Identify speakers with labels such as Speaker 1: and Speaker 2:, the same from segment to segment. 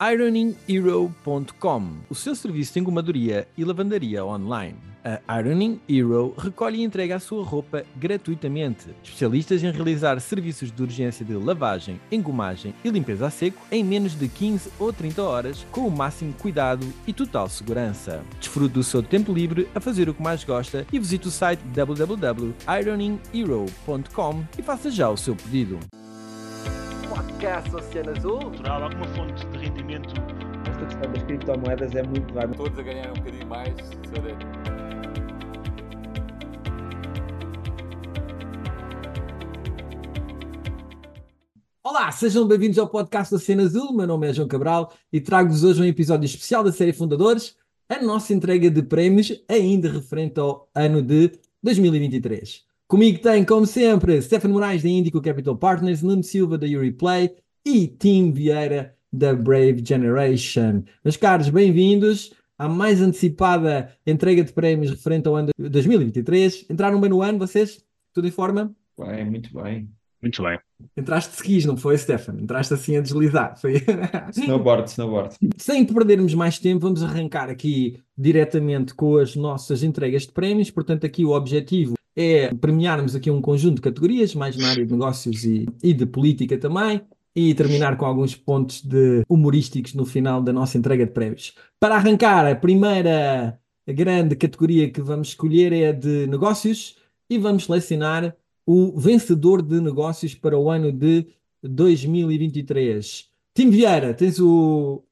Speaker 1: ironinghero.com, o seu serviço de engomadoria e lavandaria online. A Ironing Hero recolhe e entrega a sua roupa gratuitamente. Especialistas em realizar serviços de urgência de lavagem, engomagem e limpeza a seco em menos de 15 ou 30 horas, com o máximo cuidado e total segurança. Desfrute do seu tempo livre a fazer o que mais gosta e visite o site www.ironinghero.com e faça já o seu pedido
Speaker 2: podcast Oceano Azul.
Speaker 3: Natural, alguma fonte de rendimento.
Speaker 4: Esta questão das criptomoedas é muito
Speaker 5: vai. Todos a ganhar um bocadinho mais,
Speaker 1: Olá, sejam bem-vindos ao podcast da Cena Azul. Meu nome é João Cabral e trago-vos hoje um episódio especial da série Fundadores, a nossa entrega de prémios ainda referente ao ano de 2023. Comigo tem, como sempre, Stefano Moraes da Indico Capital Partners, Nuno Silva da Play e Tim Vieira da Brave Generation. Meus caros, bem-vindos à mais antecipada entrega de prémios referente ao ano de 2023. Entraram bem no ano, vocês? Tudo em forma?
Speaker 4: Bem, muito bem.
Speaker 3: Muito bem.
Speaker 1: Entraste de skis, não foi, Stefano? Entraste assim a deslizar. Foi...
Speaker 4: snowboard, snowboard.
Speaker 1: Sem perdermos mais tempo, vamos arrancar aqui diretamente com as nossas entregas de prémios. Portanto, aqui o objetivo é premiarmos aqui um conjunto de categorias, mais na área de negócios e, e de política também, e terminar com alguns pontos de humorísticos no final da nossa entrega de prémios. Para arrancar, a primeira grande categoria que vamos escolher é a de negócios e vamos selecionar o vencedor de negócios para o ano de 2023. Tim Vieira, tens o,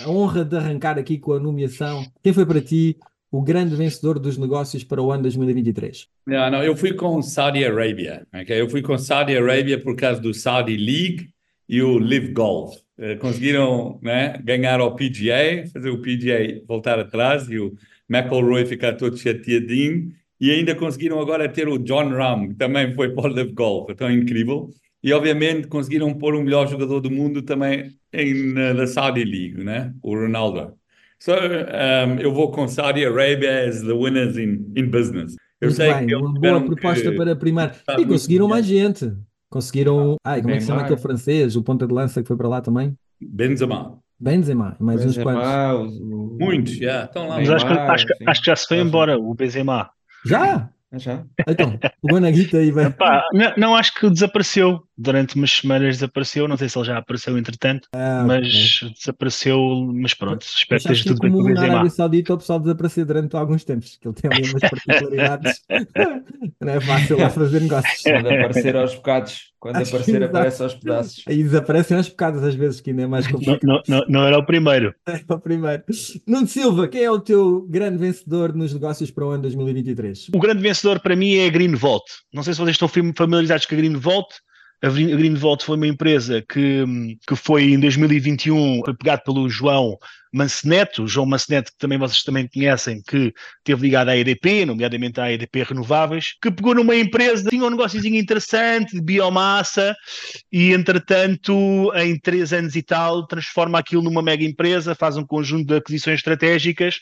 Speaker 1: a honra de arrancar aqui com a nomeação. Quem foi para ti o grande vencedor dos negócios para o ano 2023?
Speaker 5: Não, não, eu fui com Saudi Arabia. Okay? Eu fui com Saudi Arabia por causa do Saudi League e o Live Golf. Uh, conseguiram né, ganhar ao PGA, fazer o PGA voltar atrás e o McElroy ficar todo chateadinho. E ainda conseguiram agora ter o John Ram, que também foi para o Live Golf. Então, incrível. E, obviamente, conseguiram pôr o melhor jogador do mundo também em, na Saudi League, né? o Ronaldo. So, um, eu vou com Saudi Arabia as the winners in, in business. Eu
Speaker 1: Muito sei bem, que uma boa proposta que... para primar. E conseguiram mais gente. Conseguiram. Ai, como é que se chama aquele francês? O ponta de lança que foi para lá também?
Speaker 5: Benzema.
Speaker 1: Benzema, mais Benzema,
Speaker 5: uns quantos. Muitos, já. Estão lá.
Speaker 3: Mas acho, que, acho, acho que já se foi embora o Benzema.
Speaker 1: Já? Já? Então, o na guita aí, vai.
Speaker 3: Não, não, acho que desapareceu. Durante umas semanas desapareceu. Não sei se ele já apareceu entretanto, ah, mas okay. desapareceu. Mas pronto, espero que esteja tudo bem com o
Speaker 1: Benzema. Na Arábia Saudita o pessoal desaparecer durante alguns tempos, que ele tem ali umas particularidades. não é fácil lá fazer negócios.
Speaker 4: Quando aparecer aos bocados. Quando Acho aparecer, aparece aos pedaços.
Speaker 1: Aí desaparecem aos bocados às vezes, que ainda é mais complicado.
Speaker 3: Não, não, não era o primeiro.
Speaker 1: É o primeiro. Nuno Silva, quem é o teu grande vencedor nos negócios para o ano 2023?
Speaker 3: O grande vencedor para mim é a Green Vault. Não sei se vocês estão familiarizados com a Green Vault. A Greenvolt foi uma empresa que, que foi em 2021 foi pegado pelo João Manceneto, João Manceneto, que também vocês também conhecem, que esteve ligado à EDP, nomeadamente à EDP Renováveis, que pegou numa empresa, tinha um negóciozinho interessante de biomassa e, entretanto, em três anos e tal, transforma aquilo numa mega empresa, faz um conjunto de aquisições estratégicas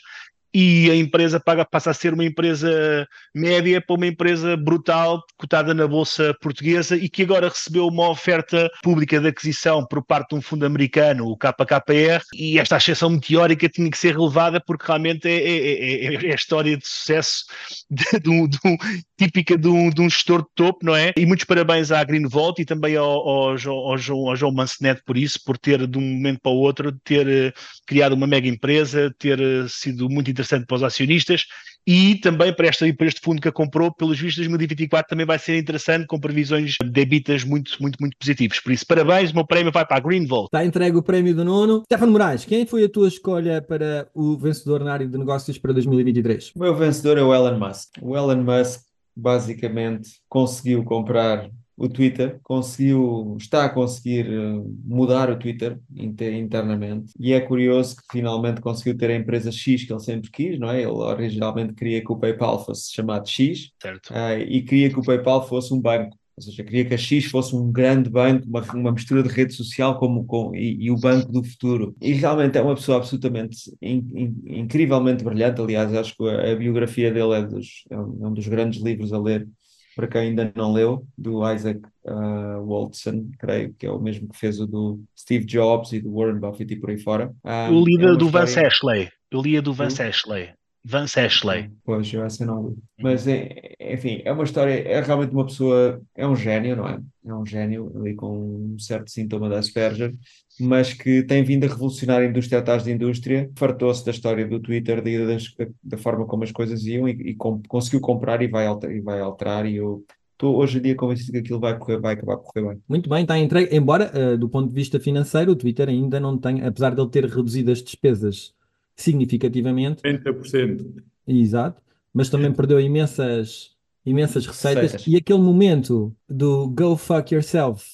Speaker 3: e a empresa paga, passa a ser uma empresa média para uma empresa brutal, cotada na Bolsa Portuguesa e que agora recebeu uma oferta pública de aquisição por parte de um fundo americano, o KKR, e esta ascensão meteórica tinha que ser relevada porque realmente é, é, é, é a história de sucesso de, de, um, de um, típica de um, de um gestor de topo, não é? E muitos parabéns à Greenvolt e também ao, ao, ao, João, ao João Mancenet por isso, por ter de um momento para o outro, ter uh, criado uma mega empresa, ter uh, sido muito interessante para os acionistas e também para, esta, para este fundo que a comprou, pelos vistos 2024 também vai ser interessante, com previsões de debitas muito, muito, muito positivos. Por isso, parabéns, o meu prémio vai para a Greenvolt.
Speaker 1: Está entregue o prémio do nono. Stefano Moraes, quem foi a tua escolha para o vencedor na área de negócios para 2023?
Speaker 4: O meu vencedor é o Elon Musk. O Elon Musk basicamente conseguiu comprar o Twitter, conseguiu, está a conseguir eh, mudar o Twitter internamente e é curioso que finalmente conseguiu ter a empresa X que ele sempre quis, não é? Ele originalmente queria que o PayPal fosse chamado X uh, e queria que o PayPal fosse um banco. Ou seja, queria que a X fosse um grande banco, uma, uma mistura de rede social como, com, e, e, o banco do futuro. E realmente é uma pessoa absolutamente in, in, incrivelmente brilhante. Aliás, acho que a, a biografia dele é, dos, é, um, é dos grandes livros a ler para quem ainda não leu, do Isaac uh, Walton, creio, que é o mesmo que fez o do Steve Jobs e do Warren Buffett e por aí fora. Um,
Speaker 3: Eu li
Speaker 4: é
Speaker 3: do Vance
Speaker 4: história-
Speaker 3: Ashley. Eu li a do Vance? Ashley. Vance Ashley.
Speaker 4: Pois, eu essa não li. Mas, é, enfim, é uma história, é realmente uma pessoa, é um gênio, não é? É um gênio ali com um certo sintoma da Asperger, mas que tem vindo a revolucionar a indústria atrás da indústria, fartou-se da história do Twitter, da, da forma como as coisas iam e, e com- conseguiu comprar e vai, alter, e vai alterar e eu estou hoje em dia convencido que aquilo vai correr, vai acabar por correr bem.
Speaker 1: Muito bem, está entregue. Embora, eh, do ponto de vista financeiro, o Twitter ainda não tem, apesar de ele ter reduzido as despesas significativamente,
Speaker 5: 90%.
Speaker 1: exato, mas também perdeu imensas, imensas receitas.
Speaker 4: Receitas.
Speaker 1: E aquele momento do go fuck yourself,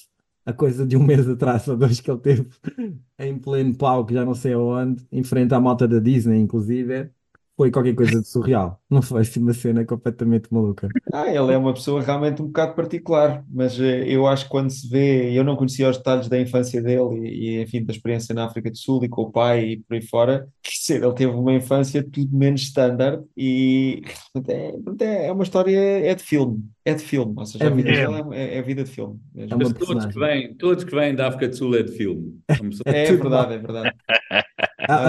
Speaker 1: a coisa de um mês atrás ou dois que ele teve em pleno palco, já não sei aonde, em frente à malta da Disney, inclusive, foi qualquer coisa de surreal. Não foi assim uma cena completamente maluca.
Speaker 4: Ah, ele é uma pessoa realmente um bocado particular, mas eh, eu acho que quando se vê, eu não conhecia os detalhes da infância dele e, e, enfim, da experiência na África do Sul e com o pai e por aí fora, dizer, ele teve uma infância tudo menos standard e portanto, é, é uma história, é de filme, é de filme, ou seja,
Speaker 1: É
Speaker 4: a vida dele é, é, é vida de filme. mesmo.
Speaker 1: É
Speaker 5: Mas todos que, vêm, todos que vêm da África do Sul é de filme.
Speaker 1: É
Speaker 4: É verdade, é verdade.
Speaker 1: Há,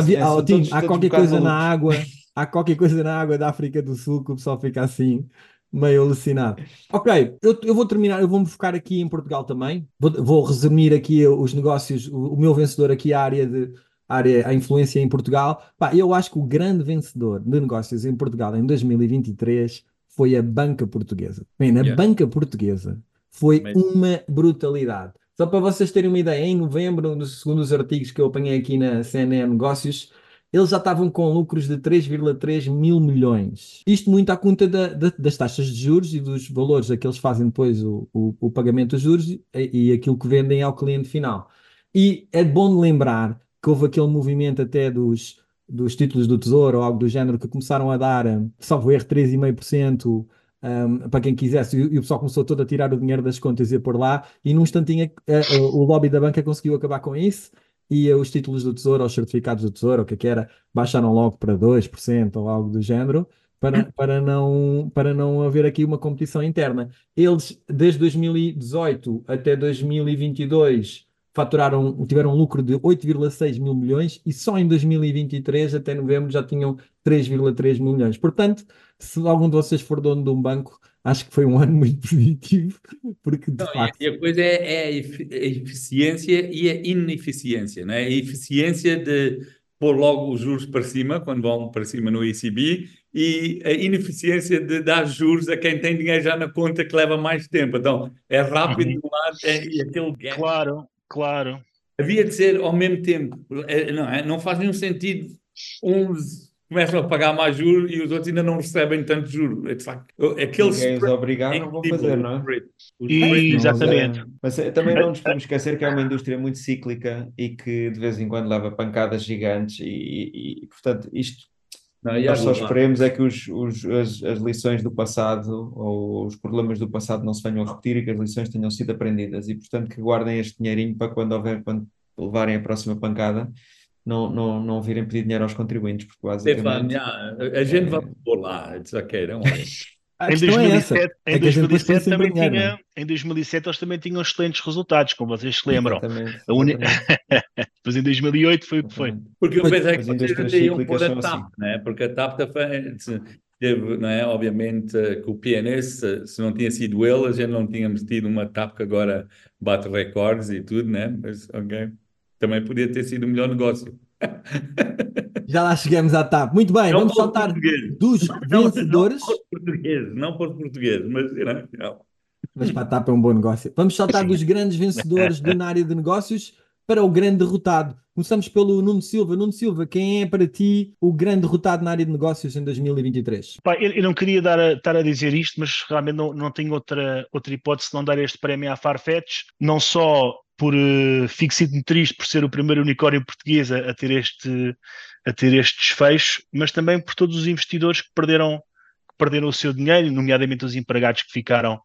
Speaker 4: é,
Speaker 1: qualquer coisa na água, há qualquer coisa na água da África do Sul que o pessoal fica assim, meio alucinado. Ok, eu, eu vou terminar, eu vou-me focar aqui em Portugal também. Vou, vou resumir aqui os negócios, o, o meu vencedor aqui, a área de a área, a influência em Portugal. Pá, eu acho que o grande vencedor de negócios em Portugal em 2023 foi a banca portuguesa. Bem, na
Speaker 5: Yeah.
Speaker 1: banca portuguesa foi uma brutalidade. Só para vocês terem uma ideia, em novembro, no- segundo os artigos que eu apanhei aqui na CNN Negócios, eles já estavam com lucros de 3,3 mil milhões. Isto muito à conta da- da- das taxas de juros e dos valores a que eles fazem depois o, o- o pagamento dos juros e, e aquilo que vendem ao cliente final. E é bom lembrar que houve aquele movimento até dos, dos títulos do Tesouro ou algo do género que começaram a dar, hum, salvo erro, 3,5% um, para quem quisesse, e, o pessoal começou todo a tirar o dinheiro das contas e a pôr lá, e num instantinho eh, eh, o lobby da banca conseguiu acabar com isso, e os títulos do Tesouro, ou os certificados do Tesouro, ou o que é que era, baixaram logo para 2% ou algo do género, para, para, não, para não haver aqui uma competição interna. Eles, desde 2018 até 2022, faturaram, tiveram um lucro de 8,6 mil milhões e só em 2023, até novembro, já tinham 3,3 mil milhões. Portanto, se algum de vocês for dono de um banco, acho que foi um ano muito positivo, porque de
Speaker 5: Não,
Speaker 1: facto.
Speaker 5: e a coisa é, é a efi- a eficiência e a ineficiência, não é? A eficiência de pôr logo os juros para cima, quando vão para cima no ECB, e a ineficiência de dar juros a quem tem dinheiro já na conta que leva mais tempo. Então, é rápido de um lado é, e aquele gap.
Speaker 3: Claro, claro.
Speaker 5: Havia de ser ao mesmo tempo, é, não é? Não faz nenhum sentido uns começam a pagar mais juros e os outros ainda não recebem tanto juros. It's like, aqueles
Speaker 4: Ninguém os obrigar, não vão fazer, não é?
Speaker 3: E- Exatamente.
Speaker 4: Mas eh, também não nos podemos esquecer que é uma indústria muito cíclica e que de vez em quando leva pancadas gigantes e, e- e, portanto isto
Speaker 5: Não,
Speaker 4: nós só esperemos é que os, os- as, as lições do passado ou os problemas do passado não se venham a repetir e que as lições tenham sido aprendidas e portanto que guardem este dinheirinho para quando houver, quando levarem a próxima pancada não, não, não virem pedir dinheiro aos contribuintes porque basicamente
Speaker 5: a gente vai pôr lá. It's okay, don't worry.
Speaker 1: A
Speaker 3: Em
Speaker 1: questão é essa.
Speaker 3: 2007,
Speaker 1: É
Speaker 3: em
Speaker 1: que a gente depois põe
Speaker 3: 2007
Speaker 1: sempre
Speaker 3: também
Speaker 1: dinheiro,
Speaker 3: tinha,
Speaker 1: não é?
Speaker 3: em 2007 eles também tinham excelentes resultados, como vocês se lembram. Uni- Depois em 2008 foi o que foi.
Speaker 5: Porque eu pensei
Speaker 4: as
Speaker 5: que vocês iam pôr a
Speaker 4: são
Speaker 5: TAP,
Speaker 4: assim.
Speaker 5: né? Porque a TAP também teve, não é? Obviamente, eh, que o PNS, se- se não tinha sido ele, a gente não tínhamos tido uma TAP que agora bate recordes e tudo, né? Mas, ok. Também podia ter sido o melhor negócio.
Speaker 1: Já lá chegamos à TAP. Muito bem,
Speaker 5: Não
Speaker 1: vamos saltar dos
Speaker 5: Não,
Speaker 1: vencedores.
Speaker 5: não para os portugueses, não para os portugueses, mas, não, não.
Speaker 1: Mas para a TAP é um bom negócio. Vamos saltar dos grandes vencedores na área de negócios para o grande derrotado. Começamos pelo Nuno Silva. Nuno Silva, quem é para ti o grande derrotado na área de negócios em 2023?
Speaker 3: Pá, eu, eu não queria dar a- estar a dizer isto, mas realmente não, não tenho outra, outra hipótese de não dar este prémio à Farfetch, não só por uh, fico sinto triste por ser o primeiro unicórnio português a, a ter este a ter este desfecho, mas também por todos os investidores que perderam que perderam o seu dinheiro, nomeadamente os empregados que ficaram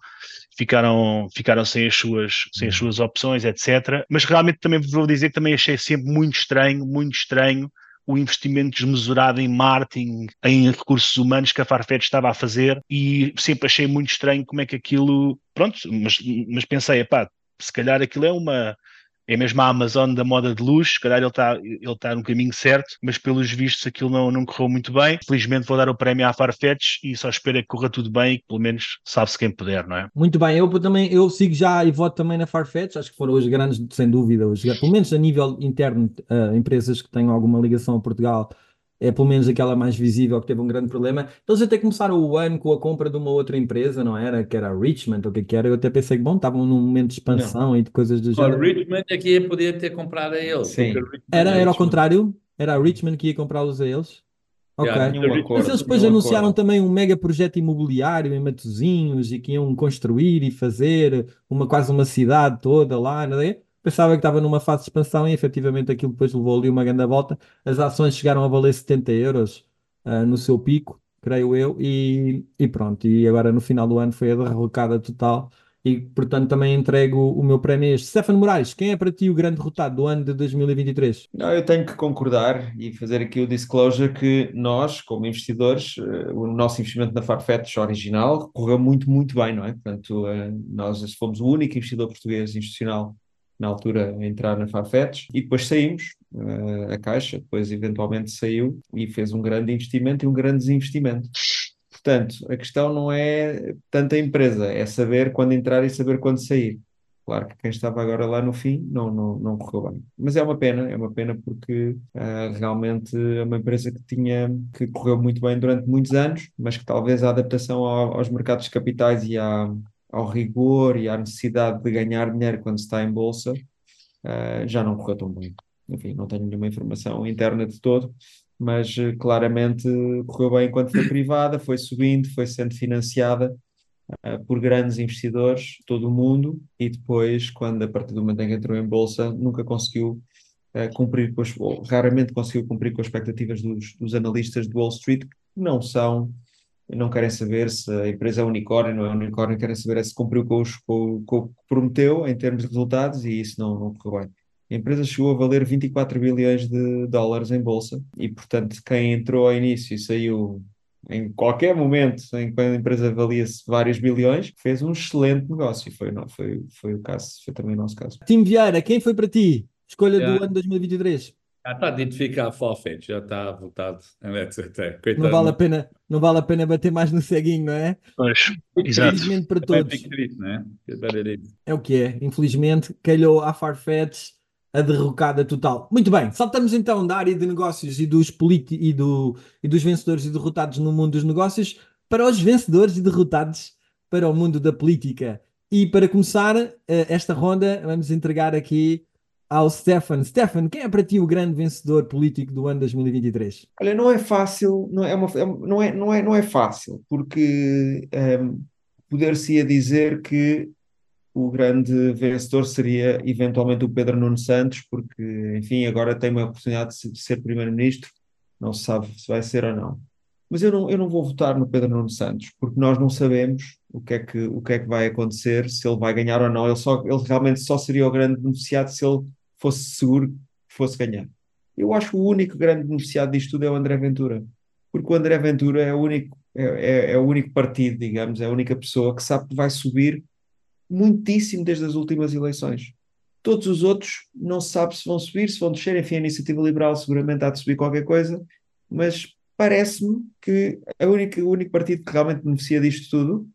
Speaker 3: ficaram ficaram sem as suas sem as suas opções, etc. Mas realmente também vou dizer que também achei sempre muito estranho, muito estranho o investimento desmesurado em marketing, em recursos humanos que a Farfetch estava a fazer e sempre achei muito estranho como é que aquilo, pronto, mas, mas pensei, pá, se calhar aquilo é uma é mesmo a Amazon da moda de luz, se calhar ele está ele tá no caminho certo, mas pelos vistos aquilo não, não correu muito bem. Felizmente vou dar o prémio à Farfetch e só espero é que corra tudo bem e que pelo menos sabe-se quem puder, não é?
Speaker 1: Muito bem, eu também eu sigo já e voto também na Farfetch, acho que foram os grandes, sem dúvida, os, pelo menos a nível interno, uh, empresas que tenham alguma ligação a Portugal é pelo menos aquela mais visível que teve um grande problema. Eles até começaram o ano com a compra de uma outra empresa, não era? Que era a Richmond, ou o que é que era? Eu até pensei que, bom, estavam num momento de expansão não. e de coisas do género.
Speaker 5: A Richmond é que ia poder ter comprado a eles.
Speaker 1: Sim. Era, era ao contrário? Era a Richmond que ia comprá-los a eles? Ok. Yeah, Mas eles depois anunciaram acordo. também um mega projeto imobiliário em Matozinhos e que iam construir e fazer uma quase uma cidade toda lá, não é? Pensava que estava numa fase de expansão e efetivamente aquilo depois levou ali uma grande volta. As ações chegaram a valer 70 euros uh, no seu pico, creio eu, e, e, pronto. E agora no final do ano foi a derrocada total. E portanto também entrego o meu prémio a este. Stefano Moraes, quem é para ti o grande derrotado do ano de 2023?
Speaker 4: Não, eu tenho que concordar e fazer aqui o disclosure que nós, como investidores, uh, o nosso investimento na Farfetch original correu muito, muito bem, não é? Portanto, uh, nós fomos o único investidor português institucional na altura a entrar na Farfetch e depois saímos, uh, a Caixa depois eventualmente saiu e fez um grande investimento e um grande desinvestimento. Portanto, a questão não é tanto a empresa, é saber quando entrar e saber quando sair. Claro que quem estava agora lá no fim não, não, não correu bem. Mas é uma pena, é uma pena porque uh, realmente é uma empresa que tinha, que correu muito bem durante muitos anos, mas que talvez a adaptação ao, aos mercados capitais e à, ao rigor e à necessidade de ganhar dinheiro quando está em bolsa, uh, já não correu tão bem. Enfim, não tenho nenhuma informação interna de todo, mas uh, claramente correu bem enquanto foi privada, foi subindo, foi sendo financiada uh, por grandes investidores todo o mundo e depois, quando a partir do momento em que entrou em bolsa, nunca conseguiu cumprir com as, ou raramente conseguiu cumprir com as expectativas dos, dos analistas de Wall Street, que não são não querem saber se a empresa é unicórnio, não é unicórnio, querem saber é se cumpriu com, os, com, com o que prometeu em termos de resultados e isso não, não correu bem. A empresa chegou a valer 24 bilhões de dólares em bolsa e, portanto, quem entrou ao início e saiu em qualquer momento em que a empresa valia-se vários bilhões, fez um excelente negócio. Foi, não, foi, foi o caso, foi também o nosso caso.
Speaker 1: Tim Vieira, quem foi para ti? Escolha yeah. do ano 2023?
Speaker 5: Já está a identificar a Forfeit, já está votado
Speaker 1: etc. Não vale, a pena, não vale a pena bater mais no ceguinho, não é?
Speaker 3: Pois, exato.
Speaker 1: Infelizmente para todos. É? é o que é, infelizmente, calhou à Farfetch a derrocada total. Muito bem, saltamos então da área de negócios e dos, e, do, e dos vencedores e derrotados no mundo dos negócios para os vencedores e derrotados para o mundo da política. E para começar eh, esta ronda, vamos entregar aqui ao Stefan. Stefan, quem é para ti o grande vencedor político do ano 2023?
Speaker 4: Olha, não é fácil, não é, uma, é não é, não é, não é fácil, porque um, ehm, poder-se-ia dizer que o grande vencedor seria eventualmente o Pedro Nuno Santos, porque, enfim, agora tem uma oportunidade de ser primeiro-ministro, não se sabe se vai ser ou não. Mas eu não, eu não vou votar no Pedro Nuno Santos, porque nós não sabemos o que é que, o que, é que vai acontecer, se ele vai ganhar ou não. Ele, só, ele realmente só seria o grande beneficiado se ele fosse seguro que fosse ganhar. Eu acho que o único grande beneficiado disto tudo é o André Ventura, porque o André Ventura é o único, é, é, é o único partido, digamos, é a única pessoa que sabe que vai subir muitíssimo desde as últimas eleições. Todos os outros não se sabe se vão subir, se vão descer, enfim, a iniciativa liberal seguramente há de subir qualquer coisa, mas parece-me que a única, o único partido que realmente beneficia disto tudo,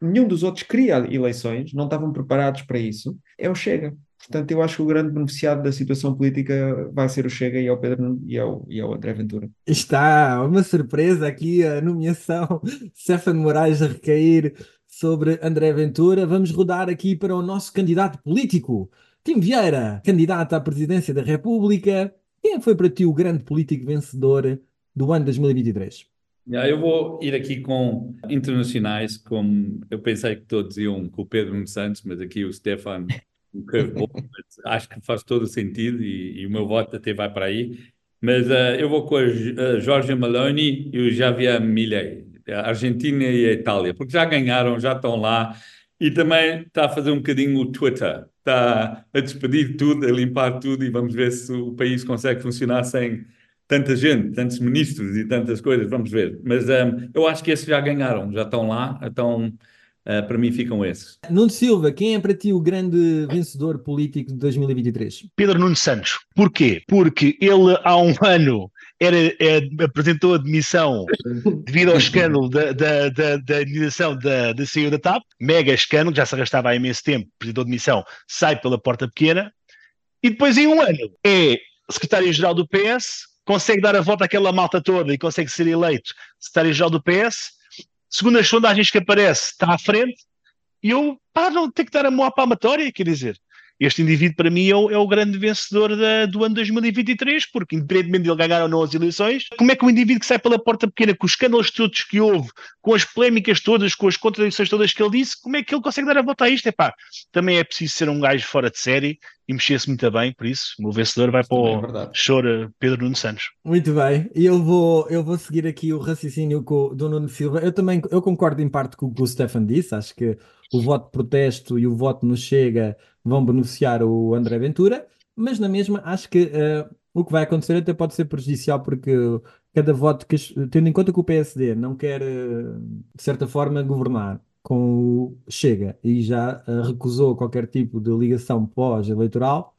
Speaker 4: nenhum dos outros queria eleições, não estavam preparados para isso, é o Chega. Portanto, eu acho que o grande beneficiado da situação política vai ser o Chega e ao Pedro e ao, e ao André Ventura.
Speaker 1: Está uma surpresa aqui a nomeação Stefano Moraes a recair sobre André Ventura. Vamos rodar aqui para o nosso candidato político, Tim Vieira, candidato à presidência da República. Quem foi para ti o grande político vencedor do ano 2023?
Speaker 5: Eu vou ir aqui com internacionais, como eu pensei que todos iam com o Pedro Santos, mas aqui o Stefano curveball, acho que faz todo o sentido e, e, o meu voto até vai para aí. Mas uh, eu vou com a, Giorgia Meloni e o Javier Milei, a Argentina e a Itália, porque já ganharam, já estão lá e também está a fazer um bocadinho o Twitter, está a despedir tudo, a limpar tudo e vamos ver se o país consegue funcionar sem, tanta gente, tantos ministros e tantas coisas, vamos ver. Mas um, eu acho que esses já ganharam, já estão lá, então uh, para mim ficam esses.
Speaker 1: Nuno Silva, quem é para ti o grande vencedor político de 2023?
Speaker 3: Pedro Nuno Santos. Porquê? Porque ele há um ano era, é, apresentou a demissão devido ao escândalo da, da, da, da da, da saída da TAP, mega escândalo, que já se arrastava há imenso tempo, apresentou a demissão, sai pela porta pequena, e depois em um ano é secretário-geral do PS, consegue dar a volta àquela malta toda e consegue ser eleito secretário-geral do PS, segundo as sondagens que aparece, está à frente, e eu, pá, não tenho que dar a mão à palmatória, quer dizer, este indivíduo, para mim, é o, é o grande vencedor da, do ano 2023, porque, independentemente de ele ganhar ou não as eleições, como é que o indivíduo que sai pela porta pequena, com os escândalos todos que houve, com as polémicas todas, com as contradições todas que ele disse, como é que ele consegue dar a volta a isto? É pá, também é preciso ser um gajo fora de série e mexer-se muito bem, por isso, o meu vencedor vai para o é choro Pedro Nuno Santos.
Speaker 1: Muito bem, e eu vou, eu vou seguir aqui o raciocínio com, do Nuno Silva. Eu também eu concordo em parte com o que o Stefan disse, acho que o voto de protesto e o voto no Chega vão beneficiar o André Ventura, mas na mesma acho que uh, o que vai acontecer até pode ser prejudicial porque cada voto, que, tendo em conta que o PSD não quer, uh, de certa forma, governar com o Chega e já uh, recusou qualquer tipo de ligação pós-eleitoral,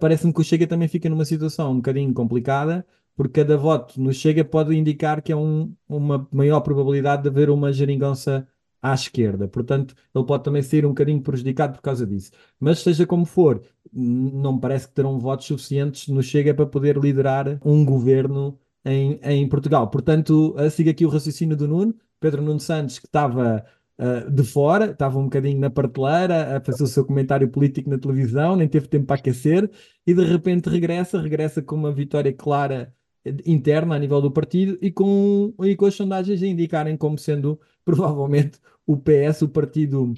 Speaker 1: parece-me que o Chega também fica numa situação um bocadinho complicada porque cada voto no Chega pode indicar que é um, uma maior probabilidade de haver uma geringonça à esquerda. Portanto, ele pode também ser um bocadinho prejudicado por causa disso. Mas seja como for, não parece que terão votos suficientes no Chega para poder liderar um governo em, em Portugal. Portanto, siga aqui o raciocínio do Nuno. Pedro Nuno Santos, que estava uh, de fora, estava um bocadinho na prateleira a fazer o seu comentário político na televisão, nem teve tempo para aquecer, e de repente regressa, regressa com uma vitória clara interna a nível do partido e com, e com as sondagens a indicarem como sendo provavelmente o PS o partido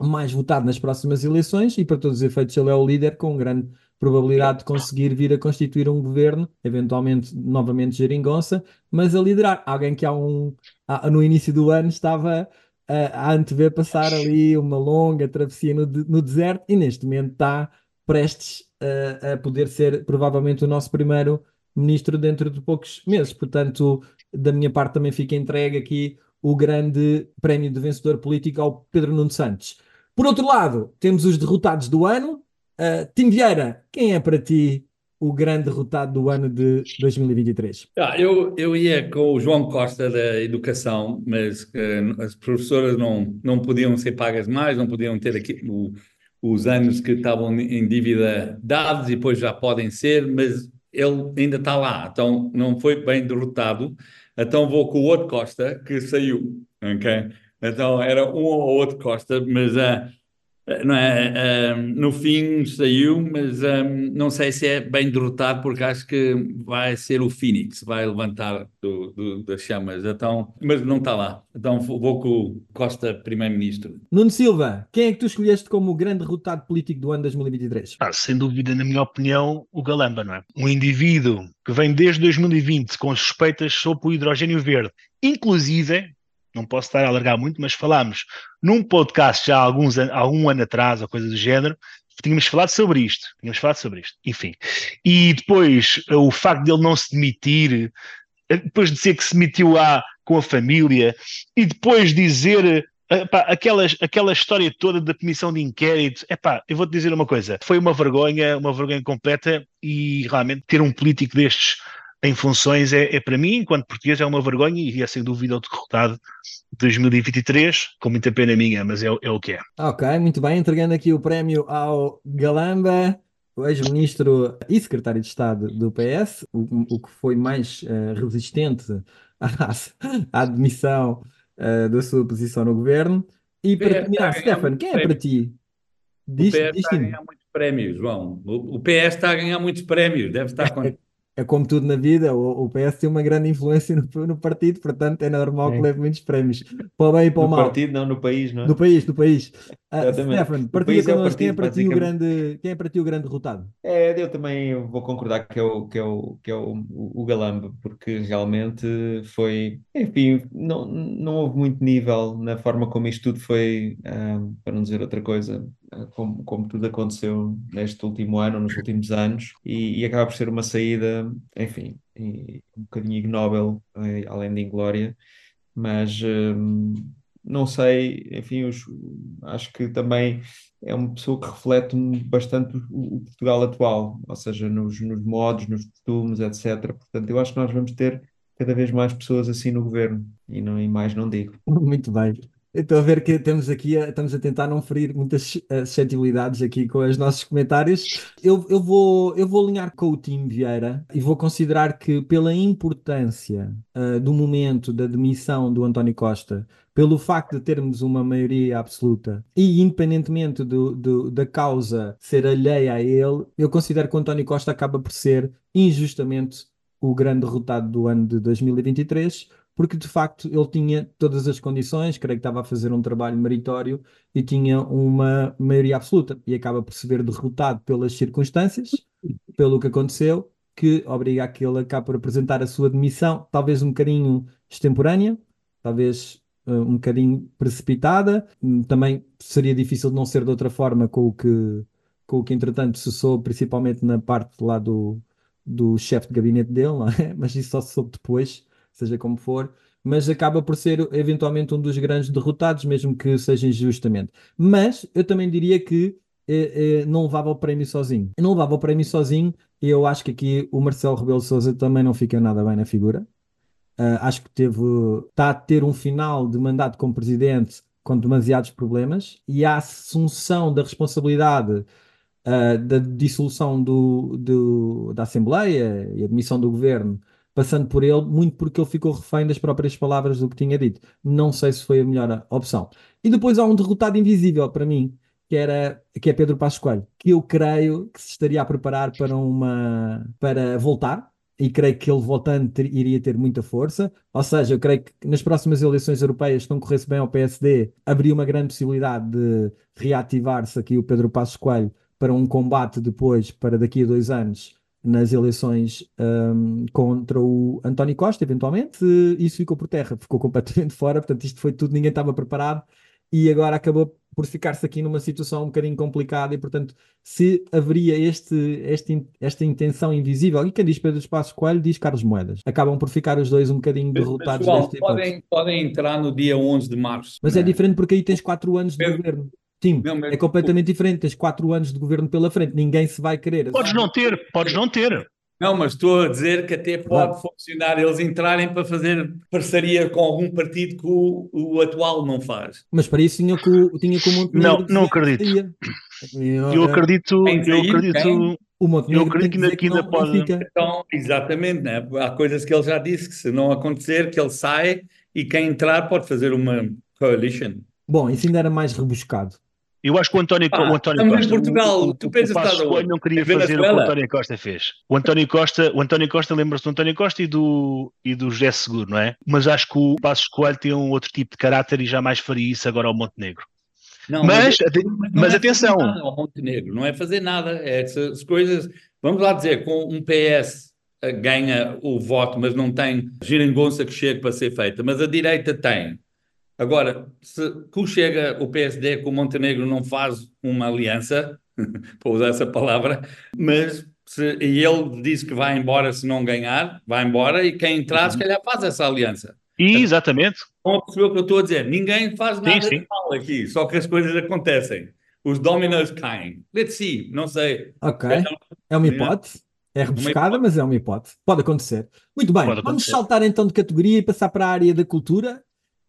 Speaker 1: mais votado nas próximas eleições e para todos os efeitos ele é o líder com grande probabilidade de conseguir vir a constituir um governo, eventualmente novamente geringonça, mas a liderar. Alguém que há um, há, no início do ano estava a, a antever passar ali uma longa travessia no, no deserto e neste momento está prestes a, a poder ser provavelmente o nosso primeiro ministro dentro de poucos meses. Portanto, da minha parte também fica entregue aqui o grande prémio de vencedor político ao Pedro Nuno Santos. Por outro lado, temos os derrotados do ano. Uh, Tim Vieira, quem é para ti o grande derrotado do ano de 2023?
Speaker 5: Ah, eu, eu ia com o João Costa da Educação, mas uh, as professoras não, não podiam ser pagas mais, não podiam ter aqui o, os anos que estavam em dívida dados e depois já podem ser, mas ele ainda está lá, então não foi bem derrotado. Então vou com o outro Costa que saiu? Então era um ou outro Costa, mas uh, não é, uh, no fim saiu, mas um, não sei se é bem derrotado, porque acho que vai ser o Phoenix, vai levantar do, do, das chamas, então, mas não está lá. Então vou com o Costa Primeiro-Ministro.
Speaker 1: Nuno Silva, quem é que tu escolheste como o grande derrotado político do ano 2023?
Speaker 3: Ah, sem dúvida, na minha opinião, o Galamba, não é? Um indivíduo que vem desde 2020 com suspeitas sobre o hidrogênio verde, inclusive não posso estar a alargar muito, mas falámos num podcast já há, alguns, há algum ano atrás, ou coisa do género, tínhamos falado sobre isto, tínhamos falado sobre isto, enfim. E depois o facto de ele não se demitir, eh, depois de dizer que se demitiu lá com a família, e depois dizer Epá, aquelas, aquela história toda da comissão de inquérito, epá, eu vou-te dizer uma coisa, foi uma vergonha, uma vergonha completa e realmente ter um político destes em funções é, é, para mim, enquanto português, é uma vergonha e é sem dúvida o derrotado de 2023, com muita pena minha, mas é, é o que é.
Speaker 1: Ok, muito bem, entregando aqui o prémio ao Galamba, o ex-ministro e secretário de Estado do PS, o, o que foi mais uh, resistente à, à admissão uh, da sua posição no governo. E para terminar, Stefan, quem é para ti?
Speaker 5: Diz, o PS está a ganhar muitos prémios, João. O, o PS está a ganhar muitos prémios, deve estar com
Speaker 1: é como tudo na vida, o, o PS tem uma grande influência no, no partido, portanto é normal é. que leve muitos prémios, para o bem e para o mal.
Speaker 4: No partido, não no país, não é?
Speaker 1: No país, no país. Ah. Stefan, partilha
Speaker 4: país é
Speaker 1: connosco quem é para ti o grande, quem é para ti o grande derrotado?
Speaker 4: É, eu também vou concordar que é o, que é o, que é o, o Galamba, porque realmente foi, enfim, não, não houve muito nível na forma como isto tudo foi, ah, para não dizer outra coisa, ah, como, como tudo aconteceu neste último ano, nos últimos anos, e, e acaba por ser uma saída, enfim, um bocadinho ignóbil, eh, além de inglória, mas hum, não sei, enfim, os- acho que também é uma pessoa que reflete bastante o, o Portugal atual, ou seja, nos, nos modos, nos costumes, etc. Portanto, eu acho que nós vamos ter cada vez mais pessoas assim no governo, e, não, e mais não digo.
Speaker 1: Muito bem. Estou a ver que temos aqui, estamos a tentar não ferir muitas eh, suscetibilidades aqui com os nossos comentários. Eu, eu vou, eu vou alinhar com o Tim Vieira e vou considerar que, pela importância eh, do momento da demissão do António Costa, pelo facto de termos uma maioria absoluta e independentemente do, do- da causa ser alheia a ele, eu considero que o António Costa acaba por ser injustamente o grande derrotado do ano de 2023 porque de facto ele tinha todas as condições, creio que estava a fazer um trabalho meritório e tinha uma maioria absoluta e acaba por se ver derrotado pelas circunstâncias, pelo que aconteceu, que obriga a que ele acabe por apresentar a sua demissão, talvez um bocadinho extemporânea, talvez um bocadinho precipitada, Hum, também seria difícil de não ser de outra forma com o que, com o que entretanto se soube, principalmente na parte lá do, do chefe de gabinete dele, é? Mas isso só se soube depois seja como for, mas acaba por ser eventualmente um dos grandes derrotados, mesmo que seja injustamente. Mas eu também diria que eh, eh, não levava o prémio sozinho. Não levava o prémio sozinho e eu acho que aqui o Marcelo Rebelo de Sousa também não fica nada bem na figura. Ah, acho que teve, está a ter um final de mandato como presidente com demasiados problemas e a assunção da responsabilidade ah, da dissolução do, do- da Assembleia e a demissão do governo, passando por ele, muito porque ele ficou refém das próprias palavras do que tinha dito. Não sei se foi a melhor opção. E depois há um derrotado invisível para mim, que era que é Pedro Passos Coelho, que eu creio que se estaria a preparar para uma para voltar. E creio que ele voltando ter- iria ter muita força. Ou seja, eu creio que nas próximas eleições europeias, se não corresse bem ao PSD, haveria uma grande possibilidade de reativar-se aqui o Pedro Passos Coelho para um combate depois, para daqui a dois anos, nas eleições hum, contra o António Costa, eventualmente. Isso ficou por terra, ficou completamente fora. Portanto, isto foi tudo, ninguém estava preparado e agora acabou por ficar-se aqui numa situação um bocadinho complicada e, portanto, se haveria este, este, esta intenção invisível, e quem diz Pedro Passos Coelho diz Carlos Moedas, acabam por ficar os dois um bocadinho derrotados
Speaker 5: Pessoal,
Speaker 1: nesta hipótese.
Speaker 5: podem, podem entrar no dia 11 de março.
Speaker 1: Mas é
Speaker 5: né?
Speaker 1: diferente porque aí tens quatro anos de
Speaker 5: Pedro-
Speaker 1: governo. Sim,
Speaker 5: Não, mas-
Speaker 1: é completamente diferente. Tens quatro anos de governo pela frente. Ninguém se vai querer.
Speaker 3: Podes não ter, podes não ter.
Speaker 5: Não, mas estou a dizer que até pode funcionar eles entrarem para fazer parceria com algum partido que o, o atual não faz.
Speaker 1: Mas para isso tinha que o, tinha que o Montenegro
Speaker 3: Não, não acredito. Eu
Speaker 1: eh,
Speaker 3: acredito,
Speaker 5: Quem
Speaker 3: eu acredito,
Speaker 5: quem?
Speaker 1: O Montenegro
Speaker 3: eu acredito que ainda-
Speaker 1: que
Speaker 3: ainda pode-.
Speaker 5: Então, exatamente, né? Há coisas que ele já disse que se não acontecer, que ele sai e quem entrar pode fazer uma coalition.
Speaker 1: Bom, isso ainda era mais rebuscado.
Speaker 3: Eu acho que o António,
Speaker 5: Pá,
Speaker 3: o António Costa,
Speaker 5: Portugal,
Speaker 3: o, o,
Speaker 5: tu
Speaker 3: o
Speaker 5: pensas
Speaker 3: Passos
Speaker 5: estar
Speaker 3: Coelho não queria fazer o que o? António Costa fez. O António Costa, o António Costa lembra-se do António Costa e do, e do José Seguro, não é? Mas acho que o Passos Coelho tem um outro tipo de caráter e jamais faria isso agora ao Montenegro.
Speaker 5: Não,
Speaker 3: Mas,
Speaker 5: é-
Speaker 3: ate-
Speaker 5: não
Speaker 3: mas
Speaker 5: é
Speaker 3: atenção,
Speaker 5: ao Montenegro, não é fazer nada. É essas coisas. Vamos lá dizer, com um PS ganha o voto, mas não tem geringonça que chegue para ser feita, mas a direita tem. Agora, se que chega o PSD com o Montenegro não faz uma aliança, para usar essa palavra, mas se, e ele disse que vai embora se não ganhar, vai embora, e quem entrar, se calhar faz essa aliança.
Speaker 3: e exatamente,
Speaker 5: Estão a perceber o que eu estou a dizer? Ninguém faz nada
Speaker 3: sim.
Speaker 5: de mal aqui, só que as coisas acontecem. Os dominos caem. Let's see, não sei.
Speaker 1: Ok.
Speaker 5: Então,
Speaker 1: É uma
Speaker 5: é.
Speaker 1: hipótese. É rebuscada, mas é uma hipótese. Pode acontecer. Muito bem,
Speaker 3: Pode
Speaker 1: vamos
Speaker 3: acontecer.
Speaker 1: saltar então de categoria e passar para a área da cultura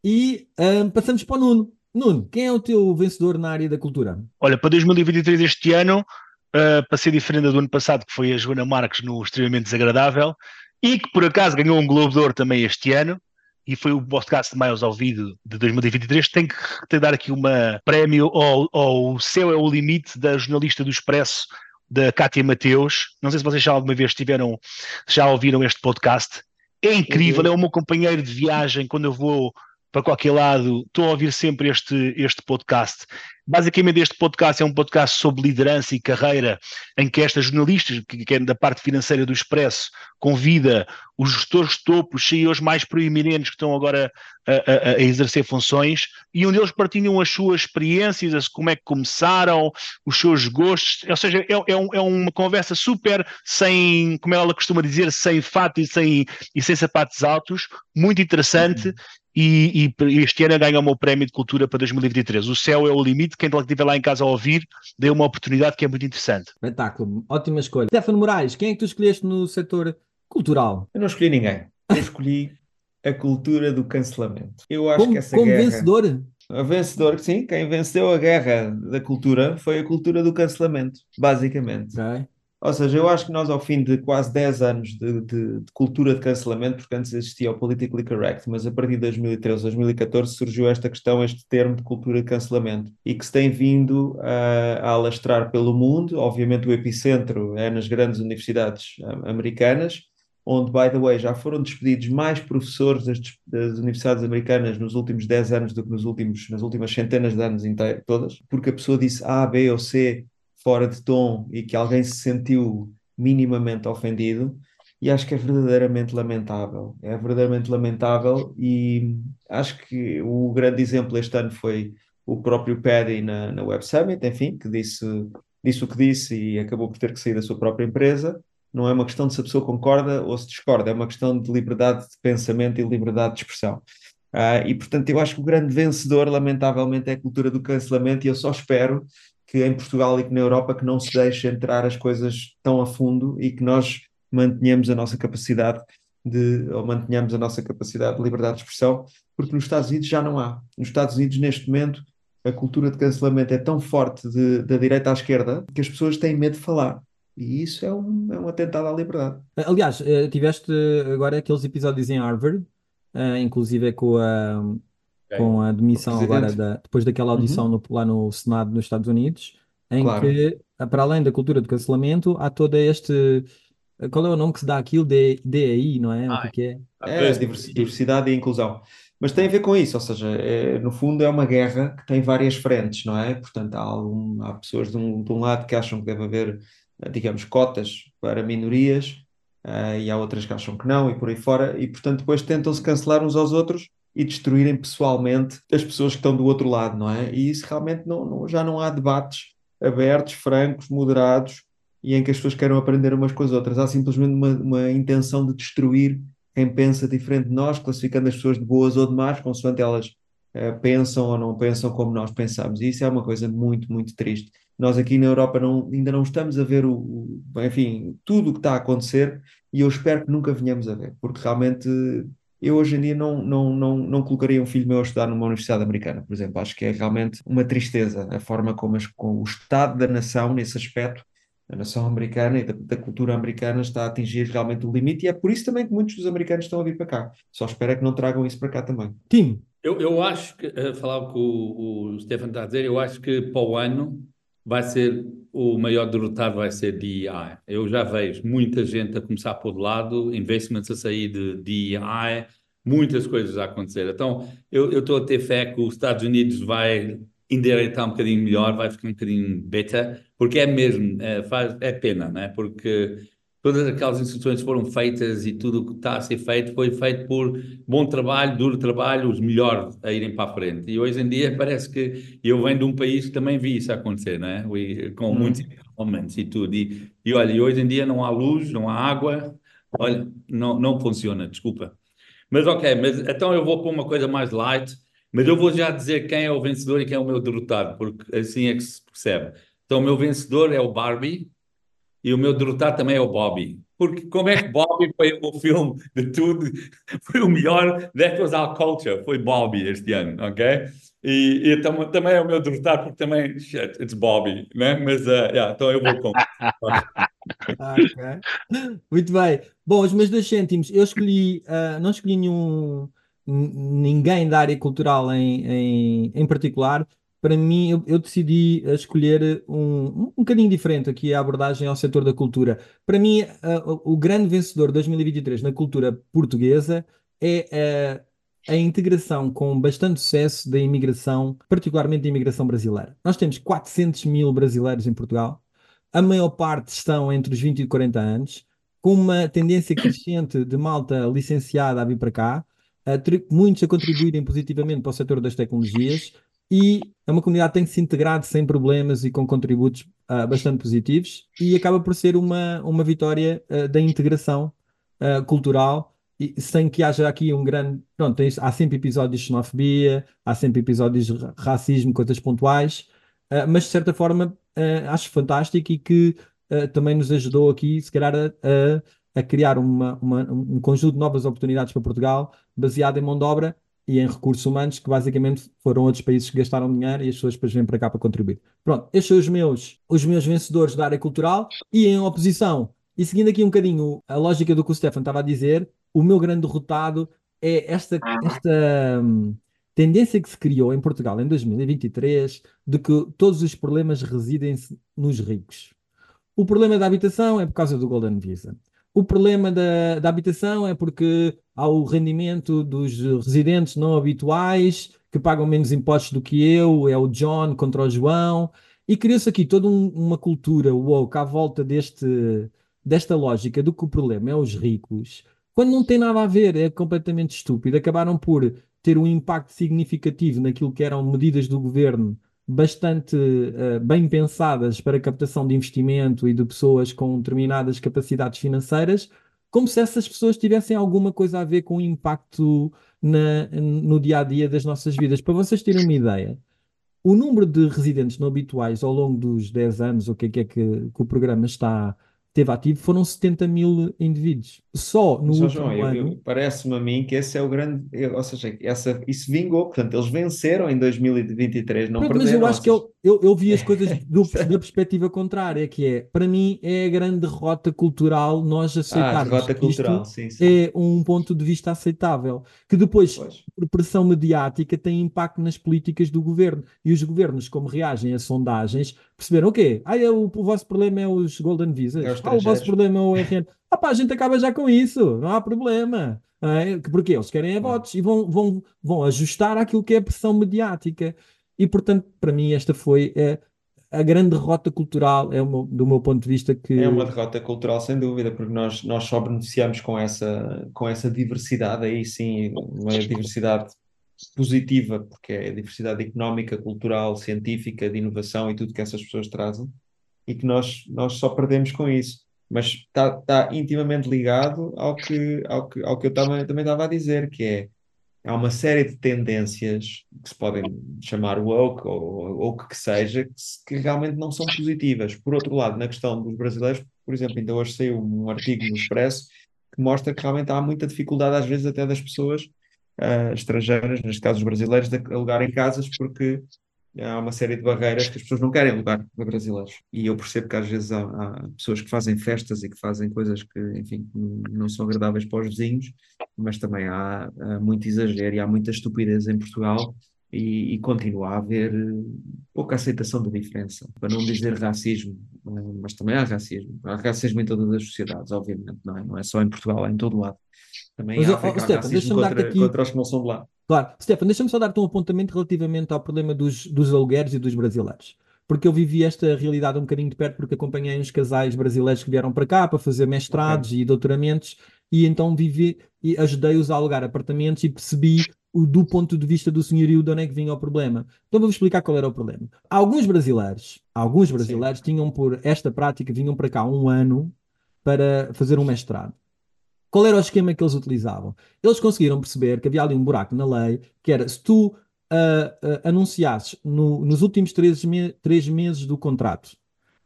Speaker 1: e ahm, passamos para o Nuno. Nuno, quem é o teu vencedor na área da cultura?
Speaker 3: Olha, para 2023 este ano, uh, para ser diferente do ano passado, que foi a Joana Marques no Extremamente Desagradável, e que por acaso ganhou um Globo de Ouro também este ano, e foi o podcast mais ouvido de 2023, tem que, tem que dar aqui uma prémio ao, ao Céu é o Limite da jornalista do Expresso, da Cátia Mateus. Não sei se vocês já alguma vez tiveram, já ouviram este podcast. É incrível,
Speaker 4: Uhum.
Speaker 3: é o meu companheiro de viagem quando eu vou para qualquer lado, estou a ouvir sempre este, este podcast. Basicamente, este podcast é um podcast sobre liderança e carreira, em que esta jornalista, que é da parte financeira do Expresso, convida os gestores de topo, os CEOs mais proeminentes que estão agora a, a, a, exercer funções, e onde eles partilham as suas experiências, como é que começaram, os seus gostos, ou seja, é, é, um, é uma conversa super sem, como ela costuma dizer, sem fato e sem, e sem sapatos altos, muito interessante, uhum e, e, este ano ganha o prémio de cultura para 2023. O céu é o limite, quem estiver lá em casa a ouvir, deu uma oportunidade que é muito interessante.
Speaker 1: Espetáculo, ótima escolha. Stefano Moraes, quem é que tu escolheste no setor cultural?
Speaker 4: Eu não escolhi ninguém. Eu escolhi a cultura do cancelamento. Eu acho
Speaker 1: como,
Speaker 4: que essa
Speaker 1: como
Speaker 4: guerra...
Speaker 1: vencedor?
Speaker 4: A vencedor, sim, quem venceu a guerra da cultura foi a cultura do cancelamento, basicamente.
Speaker 1: Okay.
Speaker 4: Ou seja, eu acho que nós, ao fim de quase 10 anos de, de, de, cultura de cancelamento, porque antes existia o politically correct, mas a partir de 2013, 2014 surgiu esta questão, este termo de cultura de cancelamento, e que se tem vindo a, a alastrar pelo mundo. Obviamente, o epicentro é nas grandes universidades americanas, onde, by the way, já foram despedidos mais professores das, das, universidades americanas nos últimos 10 anos do que nos últimos, nas últimas centenas de anos inteiros, todas, porque a pessoa disse A, B ou C fora de tom e que alguém se sentiu minimamente ofendido, e acho que é verdadeiramente lamentável. É verdadeiramente lamentável, e acho que o grande exemplo este ano foi o próprio Paddy na, na Web Summit, enfim, que disse, disse o que disse e acabou por ter que sair da sua própria empresa. Não é uma questão de se a pessoa concorda ou se discorda, é uma questão de liberdade de pensamento e liberdade de expressão. Uh, e portanto, eu acho que o grande vencedor, lamentavelmente, é a cultura do cancelamento, e eu só espero que em Portugal e que na Europa que não se deixe entrar as coisas tão a fundo e que nós mantenhamos a nossa capacidade de, ou mantenhamos a nossa capacidade de liberdade de expressão, porque nos Estados Unidos já não há. Nos Estados Unidos, neste momento, a cultura de cancelamento é tão forte de, da direita à esquerda que as pessoas têm medo de falar. E isso é um, é um atentado à liberdade.
Speaker 1: Aliás, eh, tiveste agora aqueles episódios em Harvard, eh, inclusive com a com a demissão agora da, depois daquela uhum. audição no, lá no Senado nos Estados Unidos, em claro. que, para além da cultura do cancelamento, há todo este. Qual é o nome que se dá aquilo? DEI, não é?
Speaker 4: o que é? É, diversidade e inclusão. Mas tem a ver com isso, ou seja, é, no fundo é uma guerra que tem várias frentes, não é? Portanto, há, algum, há pessoas de um, de um lado que acham que deve haver, digamos, cotas para minorias, uh, e há outras que acham que não, e por aí fora, e portanto depois tentam-se cancelar uns aos outros e destruírem pessoalmente as pessoas que estão do outro lado, não é? E isso realmente não, não, já não há debates abertos, francos, moderados e em que as pessoas queiram aprender umas com as outras. Há simplesmente uma, uma intenção de destruir quem pensa diferente de nós, classificando as pessoas de boas ou de más, consoante elas uh, pensam ou não pensam como nós pensamos. E isso é uma coisa muito, muito triste. Nós aqui na Europa não, ainda não estamos a ver o, o enfim, tudo o que está a acontecer e eu espero que nunca venhamos a ver, porque realmente eu hoje em dia não, não, não, não colocaria um filho meu a estudar numa universidade americana, por exemplo. Acho que é realmente uma tristeza a forma como, as, com o estado da nação, nesse aspecto, a nação americana e da, da, cultura americana está a atingir realmente o limite, e é por isso também que muitos dos americanos estão a vir para cá. Só espero é que não tragam isso para cá também.
Speaker 1: Tim.
Speaker 5: Eu, eu acho que, a falar o que o, o Stefan está a dizer, eu acho que para o ano vai ser o maior derrotado vai ser DEI. Eu já vejo muita gente a começar por lado, investimentos a sair de DEI, muitas coisas a acontecer. Então, eu estou a ter fé que os Estados Unidos vai endireitar um bocadinho melhor, vai ficar um bocadinho beta, porque é mesmo, é, faz, é pena, né? Porque todas aquelas instituições foram feitas e tudo o que está a ser feito foi feito por bom trabalho, duro trabalho, os melhores a irem para a frente. E hoje em dia parece que eu venho de um país que também vi isso acontecer, né? com uhum. muitos momentos e tudo. E, e olha, hoje em dia não há luz, não há água, olha, não, não funciona, desculpa. Mas ok, mas então eu vou para uma coisa mais light, mas eu vou já dizer quem é o vencedor e quem é o meu derrotado, porque assim é que se percebe. Então o meu vencedor é o Barbie, e o meu derrotado também é o Bobby. Porque como é que Bobby foi o filme de tudo, foi o melhor, that was our culture, foi Bobby este ano, ok? E, e tam, também é o meu derrotado porque também, shit, it's Bobby, né? Mas, uh, yeah, então eu vou com...
Speaker 1: okay. Muito bem. Bom, os meus dois cêntimos, eu escolhi, uh, não escolhi nenhum, ninguém da área cultural em, em, em particular, para mim, eu, eu decidi eh, escolher um, um bocadinho diferente aqui a abordagem ao setor da cultura. Para mim, uh, o grande vencedor de 2023 na cultura portuguesa é uh, a integração com bastante sucesso da imigração, particularmente da imigração brasileira. Nós temos 400 mil brasileiros em Portugal, a maior parte estão entre os 20 e 40 anos, com uma tendência crescente de malta licenciada a vir para cá, a muitos a contribuírem positivamente para o setor das tecnologias e é uma comunidade que tem se integrado sem problemas e com contributos ah, bastante positivos e acaba por ser uma, uma vitória ah, da integração ah, cultural e sem que haja aqui um grande. Pronto, tem- há sempre episódios de xenofobia, há sempre episódios de ra- racismo, coisas pontuais, mas de certa forma acho fantástico e que também nos ajudou aqui, se calhar, a, a- a criar uma, uma- um conjunto de novas oportunidades para Portugal, baseado em mão de obra e em recursos humanos, que basicamente foram outros países que gastaram dinheiro e as pessoas depois vêm para cá para contribuir. Pronto, estes são os meus, os meus vencedores da área cultural e em oposição, e seguindo aqui um bocadinho a lógica do que o Stefan estava a dizer, o meu grande derrotado é esta, esta hum, tendência que se criou em Portugal em 2023 de que todos os problemas residem-se nos ricos. O problema da habitação é por causa do Golden Visa. O problema da, da habitação é porque há o rendimento dos residentes não habituais que pagam menos impostos do que eu, é o John contra o João, e criou-se aqui toda um- uma cultura woke à volta deste, desta lógica do que o problema é os ricos, quando não tem nada a ver, é completamente estúpido. Acabaram por ter um impacto significativo naquilo que eram medidas do governo bastante eh, bem pensadas para a captação de investimento e de pessoas com determinadas capacidades financeiras, como se essas pessoas tivessem alguma coisa a ver com o impacto na- no dia a dia das nossas vidas. Para vocês terem uma ideia, o número de residentes não habituais ao longo dos 10 anos, o que é que, é que, que o programa está, teve ativo, foram 70 mil indivíduos. Só no
Speaker 4: Só,
Speaker 1: último
Speaker 4: João, eu- eu-
Speaker 1: ano.
Speaker 4: parece-me a mim que esse é o grande, eu- ou seja, essa, isso vingou, portanto, eles venceram em 2023, não
Speaker 1: Pronto, mas
Speaker 4: perderam.
Speaker 1: eu
Speaker 4: ou
Speaker 1: acho que eu, eu, eu vi as coisas do- da perspectiva contrária, que é, para mim, é a grande derrota cultural nós
Speaker 4: Ah,
Speaker 1: aceitarmos
Speaker 4: derrota
Speaker 1: que isto
Speaker 4: cultural, sim, sim.
Speaker 1: é um ponto de vista aceitável, que depois,
Speaker 4: Pois.
Speaker 1: por pressão mediática, tem impacto nas políticas do governo. E os governos, como reagem a sondagens, perceberam o quê? Ah, é o, o vosso problema é os Golden Visas.
Speaker 4: É os
Speaker 1: ah, o vosso problema é o RN. Ah pá, a gente acaba já com isso, não há problema. Não é? Porque eles querem é
Speaker 4: Claro.
Speaker 1: votos e vão, vão, vão ajustar àquilo que é a pressão mediática. E, portanto, para mim, esta foi eh, a grande derrota cultural, é meu- do meu ponto de vista, que
Speaker 4: É uma derrota cultural, sem dúvida, porque nós, nós só beneficiamos com essa, com essa diversidade, aí sim, uma diversidade positiva, porque é a diversidade económica, cultural, científica, de inovação e tudo que essas pessoas trazem, e que nós, nós só perdemos com isso. Mas está tá intimamente ligado ao que, ao que, ao que eu tava, também estava a dizer, que é há uma série de tendências que se podem chamar woke ou, o que que seja, que, que realmente não são positivas. Por outro lado, na questão dos brasileiros, por exemplo, ainda hoje saiu um artigo no Expresso que mostra que realmente há muita dificuldade, às vezes, até das pessoas ah, estrangeiras, neste caso os brasileiros, de alugarem casas porque há uma série de barreiras que as pessoas não querem alugar para brasileiros. E eu percebo que às vezes há, há pessoas que fazem festas e que fazem coisas que, enfim, não não são agradáveis para os vizinhos, mas também há, há muito exagero e há muita estupidez em Portugal e, e continua a haver eh, pouca aceitação da diferença, para não dizer racismo, eh, mas também há racismo. Há racismo em todas as sociedades, obviamente, não é? Não é só em Portugal, é em todo lado. Também
Speaker 1: Mas,
Speaker 4: África
Speaker 1: Stefan,
Speaker 4: racismo contra,
Speaker 1: aqui-
Speaker 4: contra os que não são de lá.
Speaker 1: Claro. Stefan, deixa-me só dar-te um apontamento relativamente ao problema dos, dos alugueres e dos brasileiros. Porque eu vivi esta realidade um bocadinho de perto, porque acompanhei uns casais brasileiros que vieram para cá para fazer mestrados e doutoramentos, e então vivi e ajudei-os a alugar apartamentos e percebi o, do ponto de vista do senhorio de onde é que vinha o problema. Então vou-vos explicar qual era o problema. Alguns brasileiros, alguns brasileiros tinham por esta prática, vinham para cá um ano para fazer um mestrado. Qual era o esquema que eles utilizavam? Eles conseguiram perceber que havia ali um buraco na lei, que era se tu ah, ah, anunciasses no- nos últimos três, me- três meses do contrato,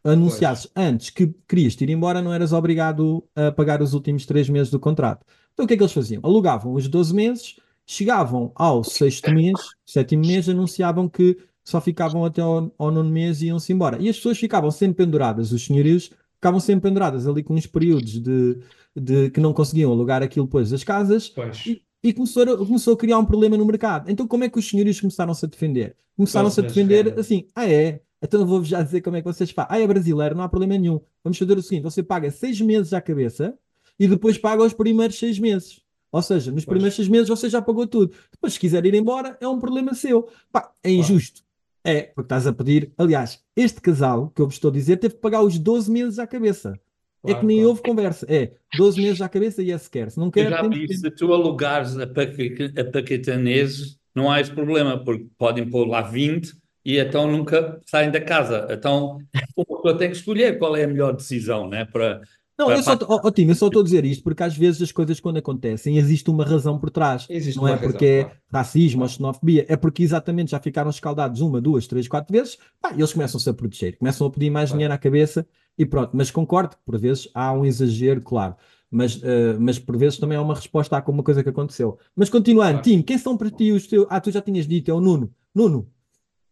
Speaker 1: anunciasses antes que querias ir embora, não eras obrigado a pagar os últimos três meses do contrato. Então o que é que eles faziam? Alugavam os 12 meses, chegavam ao sexto mês, sétimo mês, anunciavam que só ficavam até ao, ao nono mês e iam-se embora. E as pessoas ficavam sempre penduradas, os senhorios ficavam sempre penduradas ali com uns períodos de, de que não conseguiam alugar aquilo depois das casas
Speaker 4: Pois.
Speaker 1: e, e começou, a, começou a criar um problema no mercado. Então, como é que os senhores começaram-se a defender? Começaram-se a defender assim: ah, é? Então vou-vos já dizer como é que vocês fazem. Ah, é brasileiro, não há problema nenhum. Vamos fazer o seguinte: você paga seis meses à cabeça e depois paga os primeiros seis meses. Ou seja, nos primeiros seis meses você já pagou tudo. Depois, se quiser ir embora, é um problema seu. Pá, é injusto. É, porque estás a pedir. Aliás, este casal que eu vos estou a dizer teve que pagar os 12 meses à cabeça. É
Speaker 4: Claro,
Speaker 1: que nem
Speaker 4: claro.
Speaker 1: houve conversa. É 12 meses à cabeça e é sequer. Se não
Speaker 5: Eu
Speaker 1: quer,
Speaker 5: já
Speaker 1: tem que
Speaker 5: vi, se tu alugares a, paca- a paquetaneses, não há esse problema, porque podem pôr lá 20 e então nunca saem da casa. Então, uma pessoa tem que escolher qual é a melhor decisão, né? Para,
Speaker 1: Não, eu só, ó, Tim, eu só estou a dizer isto porque às vezes as coisas quando acontecem existe uma razão por trás.
Speaker 4: Existe
Speaker 1: não é
Speaker 4: razão,
Speaker 1: porque é
Speaker 4: claro.
Speaker 1: racismo ou xenofobia, é porque exatamente já ficaram escaldados uma, duas, três, quatro vezes, pá, e eles começam-se a proteger, começam a pedir mais
Speaker 4: Claro.
Speaker 1: dinheiro à cabeça e pronto. Mas concordo que por vezes há um exagero, claro. Mas, eh, mas por vezes também há uma resposta a alguma coisa que aconteceu. Mas continuando,
Speaker 4: Claro.
Speaker 1: Tim, quem são para ti os teus. Ah, tu já tinhas dito, é o Nuno. Nuno,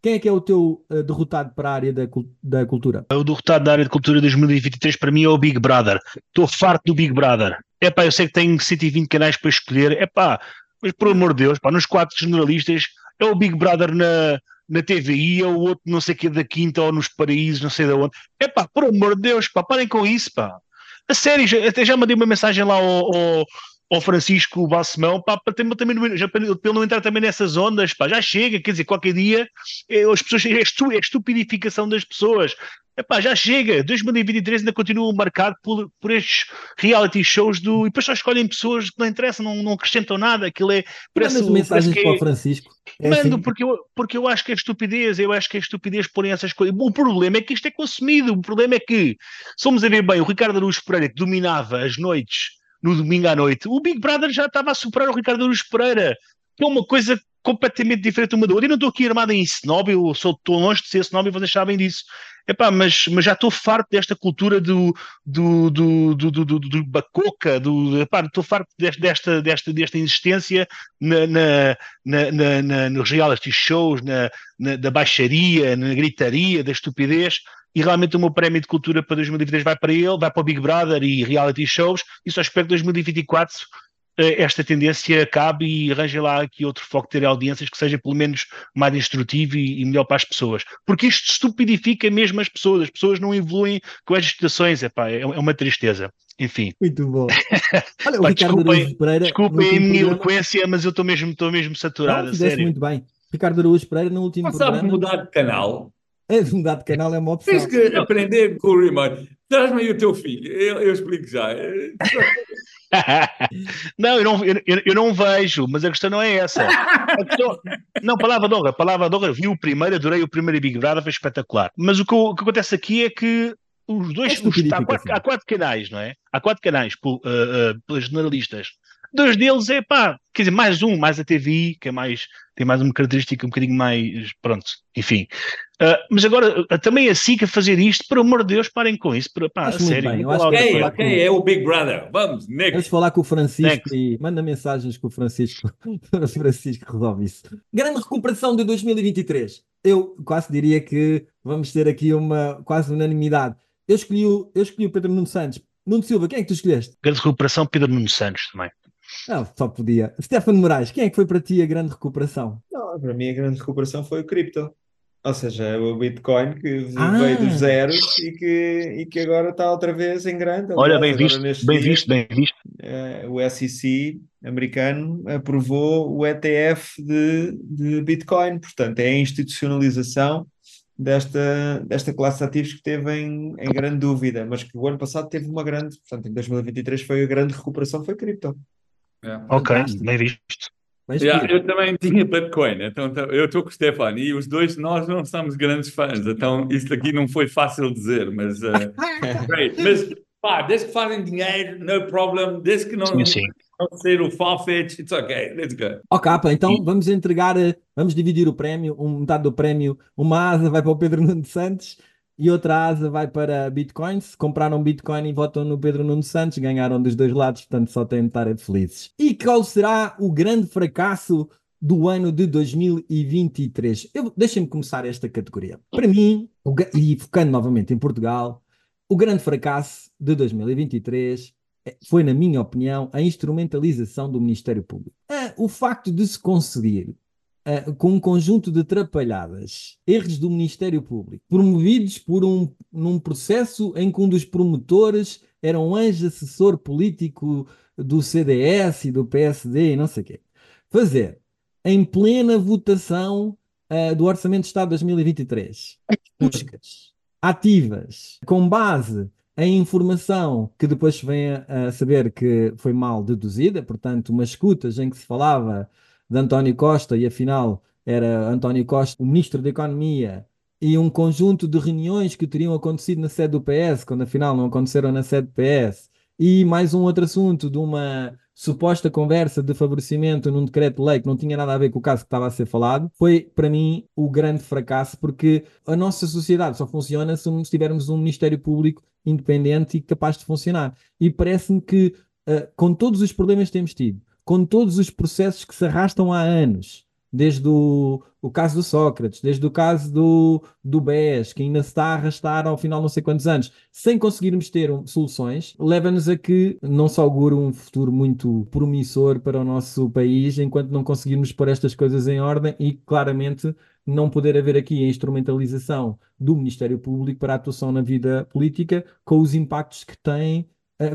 Speaker 1: quem é que é o teu eh, derrotado para a área da, da cultura?
Speaker 3: O derrotado da área de cultura 2023 para mim é o Big Brother. Estou farto do Big Brother. É pá, eu sei que tenho 120 canais para escolher. É pá, mas por amor de Deus, pá, nos quatro jornalistas é o Big Brother na, na TVI, é o outro não sei o que da Quinta ou nos Paraísos, não sei de onde. É pá, por amor de Deus, pá, parem com isso, pá. A sério, já- até já mandei uma mensagem lá ao, ao, ao Francisco Balsemão, pá, para ter- também, já, para ele não entrar também nessas ondas, pá, já chega, quer dizer, qualquer dia é, as pessoas, é, estu, é a estupidificação das pessoas. Epá, já chega, 2023 ainda continua marcado por, por estes reality shows do. E depois só escolhem pessoas que não interessam, não, não acrescentam nada. Aquilo é. Parece,
Speaker 1: Mandas
Speaker 3: parece
Speaker 1: mensagens
Speaker 3: que
Speaker 1: para
Speaker 3: é,
Speaker 1: o Francisco. É
Speaker 3: Mando,
Speaker 1: assim?
Speaker 3: porque, eu, porque eu acho que é estupidez, eu acho que é estupidez porem essas coisas. O problema é que isto é consumido, o problema é que, somos a ver bem, o Ricardo Araújo Pereira, que dominava as noites, no domingo à noite, o Big Brother já estava a superar o Ricardo Araújo Pereira, que é uma coisa completamente diferente uma da outra. Eu não estou aqui armado em snob, eu sou, estou longe de ser snob e vocês sabem disso. Epá, mas, mas já estou farto desta cultura do, do, do, do, do, do, do bacoca, do, epá, estou farto desta, desta, desta, desta insistência na, na, na, na, nos reality shows, na, na, da baixaria, na gritaria, da estupidez, e realmente o meu prémio de cultura para 2023 vai para ele, vai para o Big Brother e reality shows, e só espero que 2024 eh, esta tendência acabe e arranje lá aqui outro foco de ter audiências que seja pelo menos mais instrutivo e, e melhor para as pessoas. Porque isto estupidifica mesmo as pessoas, as pessoas não evoluem com estas situações, epá, é, é uma tristeza. Enfim,
Speaker 1: Muito bom. Olha, o
Speaker 3: Pá,
Speaker 1: Ricardo
Speaker 3: desculpem-
Speaker 1: Pereira.
Speaker 3: desculpem a minha eloquência, mas eu estou mesmo, estou mesmo saturado,
Speaker 1: Não, fizeste
Speaker 3: sério.
Speaker 1: muito bem. Ricardo Araújo Pereira, no último
Speaker 5: sabe
Speaker 1: programa.
Speaker 5: mudar de canal.
Speaker 1: É, mudar de canal é uma opção.
Speaker 5: Tens que aprender com o remote. Traz-me aí o teu filho, eu, eu explico já.
Speaker 3: não, eu não, eu, eu- não vejo, mas a questão não é essa. Questão- não, palavra de honra, palavra de honra. Vi o primeiro, adorei o primeiro Big Brother, foi espetacular. Mas o que, o que acontece aqui é que os dois,
Speaker 1: É
Speaker 3: os- há, quatro, há quatro canais, não é? Há quatro canais por, uh, uh, pelos jornalistas. Dois deles é pá, quer dizer, mais um, mais a TVI, que é mais, tem mais uma característica um bocadinho mais, pronto, enfim. Uh, mas agora, uh, também a SIC a fazer isto, por amor de Deus, parem com isso, por, pá,
Speaker 1: Acho
Speaker 3: a
Speaker 1: muito
Speaker 3: sério.
Speaker 1: bem, eu acho que
Speaker 5: Ok, ok, é o Big Brother. Vamos,
Speaker 1: Vamos
Speaker 5: next.
Speaker 1: falar com o Francisco
Speaker 3: Next.
Speaker 1: e manda mensagens que o Francisco, o Francisco resolve isso. Grande recuperação de 2023. Eu quase diria que vamos ter aqui uma quase unanimidade. Eu escolhi o, eu escolhi o Pedro Nuno Santos. Nuno Silva, quem é que tu escolheste?
Speaker 3: Grande recuperação, Pedro Nuno Santos também.
Speaker 1: Não, só podia. Stefano Moraes, quem é que foi para ti a grande recuperação?
Speaker 4: Não, para mim a grande recuperação foi o cripto. Ou seja, o Bitcoin que
Speaker 1: Ah.
Speaker 4: veio dos zeros e que, e que agora está outra vez em grande.
Speaker 3: Olha, bem visto, bem
Speaker 4: dias,
Speaker 3: visto, bem visto.
Speaker 4: eh, o SEC americano aprovou o ETF de, de Bitcoin. Portanto, é a institucionalização desta, desta classe de ativos que teve em, em grande dúvida, mas que o ano passado teve uma grande, portanto, em 2023 foi a grande recuperação, foi cripto.
Speaker 5: Yeah.
Speaker 3: Ok, bem visto.
Speaker 5: Yeah, eu também tinha Bitcoin, então eu estou com o Stefano e os dois nós não somos grandes fãs, então isto aqui não foi fácil dizer, mas, uh, great. mas pá, desde que fazem dinheiro, no problem, desde que não,
Speaker 3: Sim, sim.
Speaker 5: não ser o Farfetch, it's okay, let's go.
Speaker 1: Ó capa, então vamos entregar, eh, vamos dividir o prémio, um, metade do prémio, uma asa vai para o Pedro Nuno Santos e outra asa vai para Bitcoins. Compraram Bitcoin e votam no Pedro Nuno Santos, ganharam dos dois lados, portanto só têm de estar felizes. E qual será o grande fracasso do ano de 2023? Eu- Deixem-me começar esta categoria. Para mim, e focando novamente em Portugal, o grande fracasso de 2023 eh, foi, na minha opinião, a instrumentalização do Ministério Público. Ah, o facto de se conseguir, ah, com um conjunto de atrapalhadas, erros do Ministério Público, promovidos por um, num processo em que um dos promotores era um anjo assessor político do CDS e do PSD e não sei o quê. Fazer em plena votação uh, do Orçamento de Estado de 2023 buscas ativas com base em informação que depois se vem a, a saber que foi mal deduzida, portanto, umas escutas em que se falava de António Costa e afinal era António Costa o Ministro da Economia e um conjunto de reuniões que teriam acontecido na sede do PS, quando afinal não aconteceram na sede do PS, e mais um outro assunto de uma suposta conversa de favorecimento num decreto-lei que não tinha nada a ver com o caso que estava a ser falado, foi para mim o grande fracasso, porque a nossa sociedade só funciona se tivermos um Ministério Público independente e capaz de funcionar. E parece-me que, uh, com todos os problemas que temos tido, com todos os processos que se arrastam há anos, desde o, o caso do Sócrates, desde o caso do, do BES, que ainda se está a arrastar ao final não sei quantos anos, sem conseguirmos ter um, soluções, leva-nos a que não se augura um futuro muito promissor para o nosso país, enquanto não conseguirmos pôr estas coisas em ordem e claramente não poder haver aqui a instrumentalização do Ministério Público para a atuação na vida política, com os impactos que tem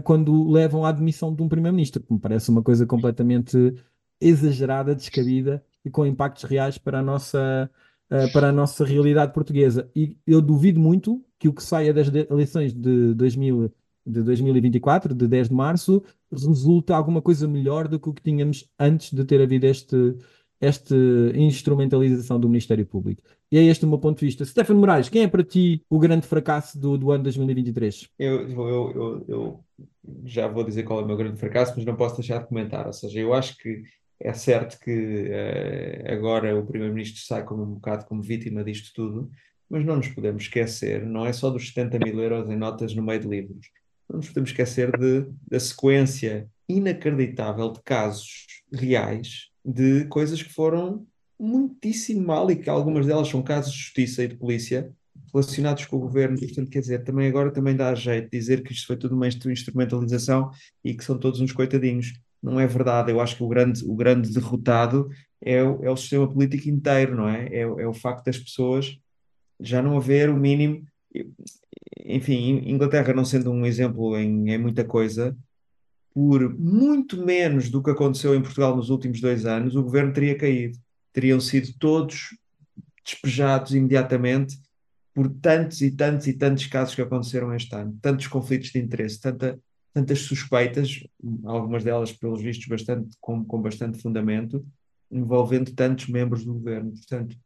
Speaker 1: quando levam à admissão de um Primeiro-Ministro, que me parece uma coisa completamente exagerada, descabida e com impactos reais para a nossa, uh, para a nossa realidade portuguesa. E eu duvido muito que o que saia das eleições de, 2000, de 2024, de 10 de março, resulte alguma coisa melhor do que o que tínhamos antes de ter havido este, esta instrumentalização do Ministério Público. E é este o meu ponto de vista. Stefano Moraes, quem é para ti o grande fracasso do, do ano 2023?
Speaker 4: Eu, eu, eu, eu, já vou dizer qual é o meu grande fracasso, mas não posso deixar de comentar. Ou seja, eu acho que é certo que uh, agora o Primeiro-Ministro sai como um bocado como vítima disto tudo, mas não nos podemos esquecer, não é só dos 70 mil euros em notas no meio de livros, não nos podemos esquecer de, da sequência inacreditável de casos reais de coisas que foram muitíssimo mal e que algumas delas são casos de justiça e de polícia relacionados com o governo. Portanto, quer dizer, também agora também dá jeito de dizer que isto foi tudo uma instrumentalização e que são todos uns coitadinhos não é verdade. Eu acho que o grande, o grande derrotado é o, é o sistema político inteiro, não é? é? É o facto das pessoas já não haver o mínimo. Enfim, Inglaterra não sendo um exemplo em, em muita coisa, por muito menos do que aconteceu em Portugal nos últimos dois anos, o governo teria caído. Teriam sido todos despejados imediatamente por tantos e tantos e tantos casos que aconteceram este ano, tantos conflitos de interesse, tanta, tantas suspeitas, algumas delas, pelos vistos, bastante, com, com bastante fundamento, envolvendo tantos membros do governo. Portanto,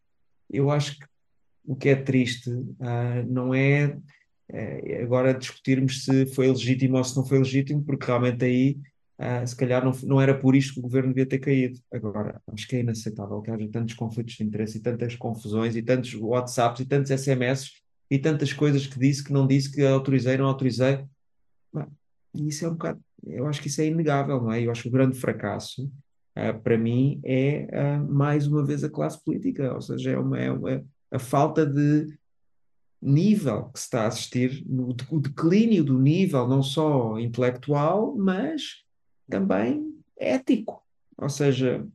Speaker 4: eu acho que o que é triste uh, não é, é, agora discutirmos se foi legítimo ou se não foi legítimo, porque realmente aí, uh, se calhar, não, não era por isto que o governo devia ter caído. Agora, acho que é inaceitável que haja tantos conflitos de interesse e tantas confusões e tantos WhatsApps e tantos SMS e tantas coisas que disse, que não disse, que autorizei, não autorizei. E isso é um bocado, eu acho que isso é inegável, não é? Eu acho que o grande fracasso, uh, para mim, é uh, mais uma vez a classe política, ou seja, é, uma, é uma, a falta de nível que se está a assistir, no, o declínio do nível, não só intelectual, mas também ético. Ou seja,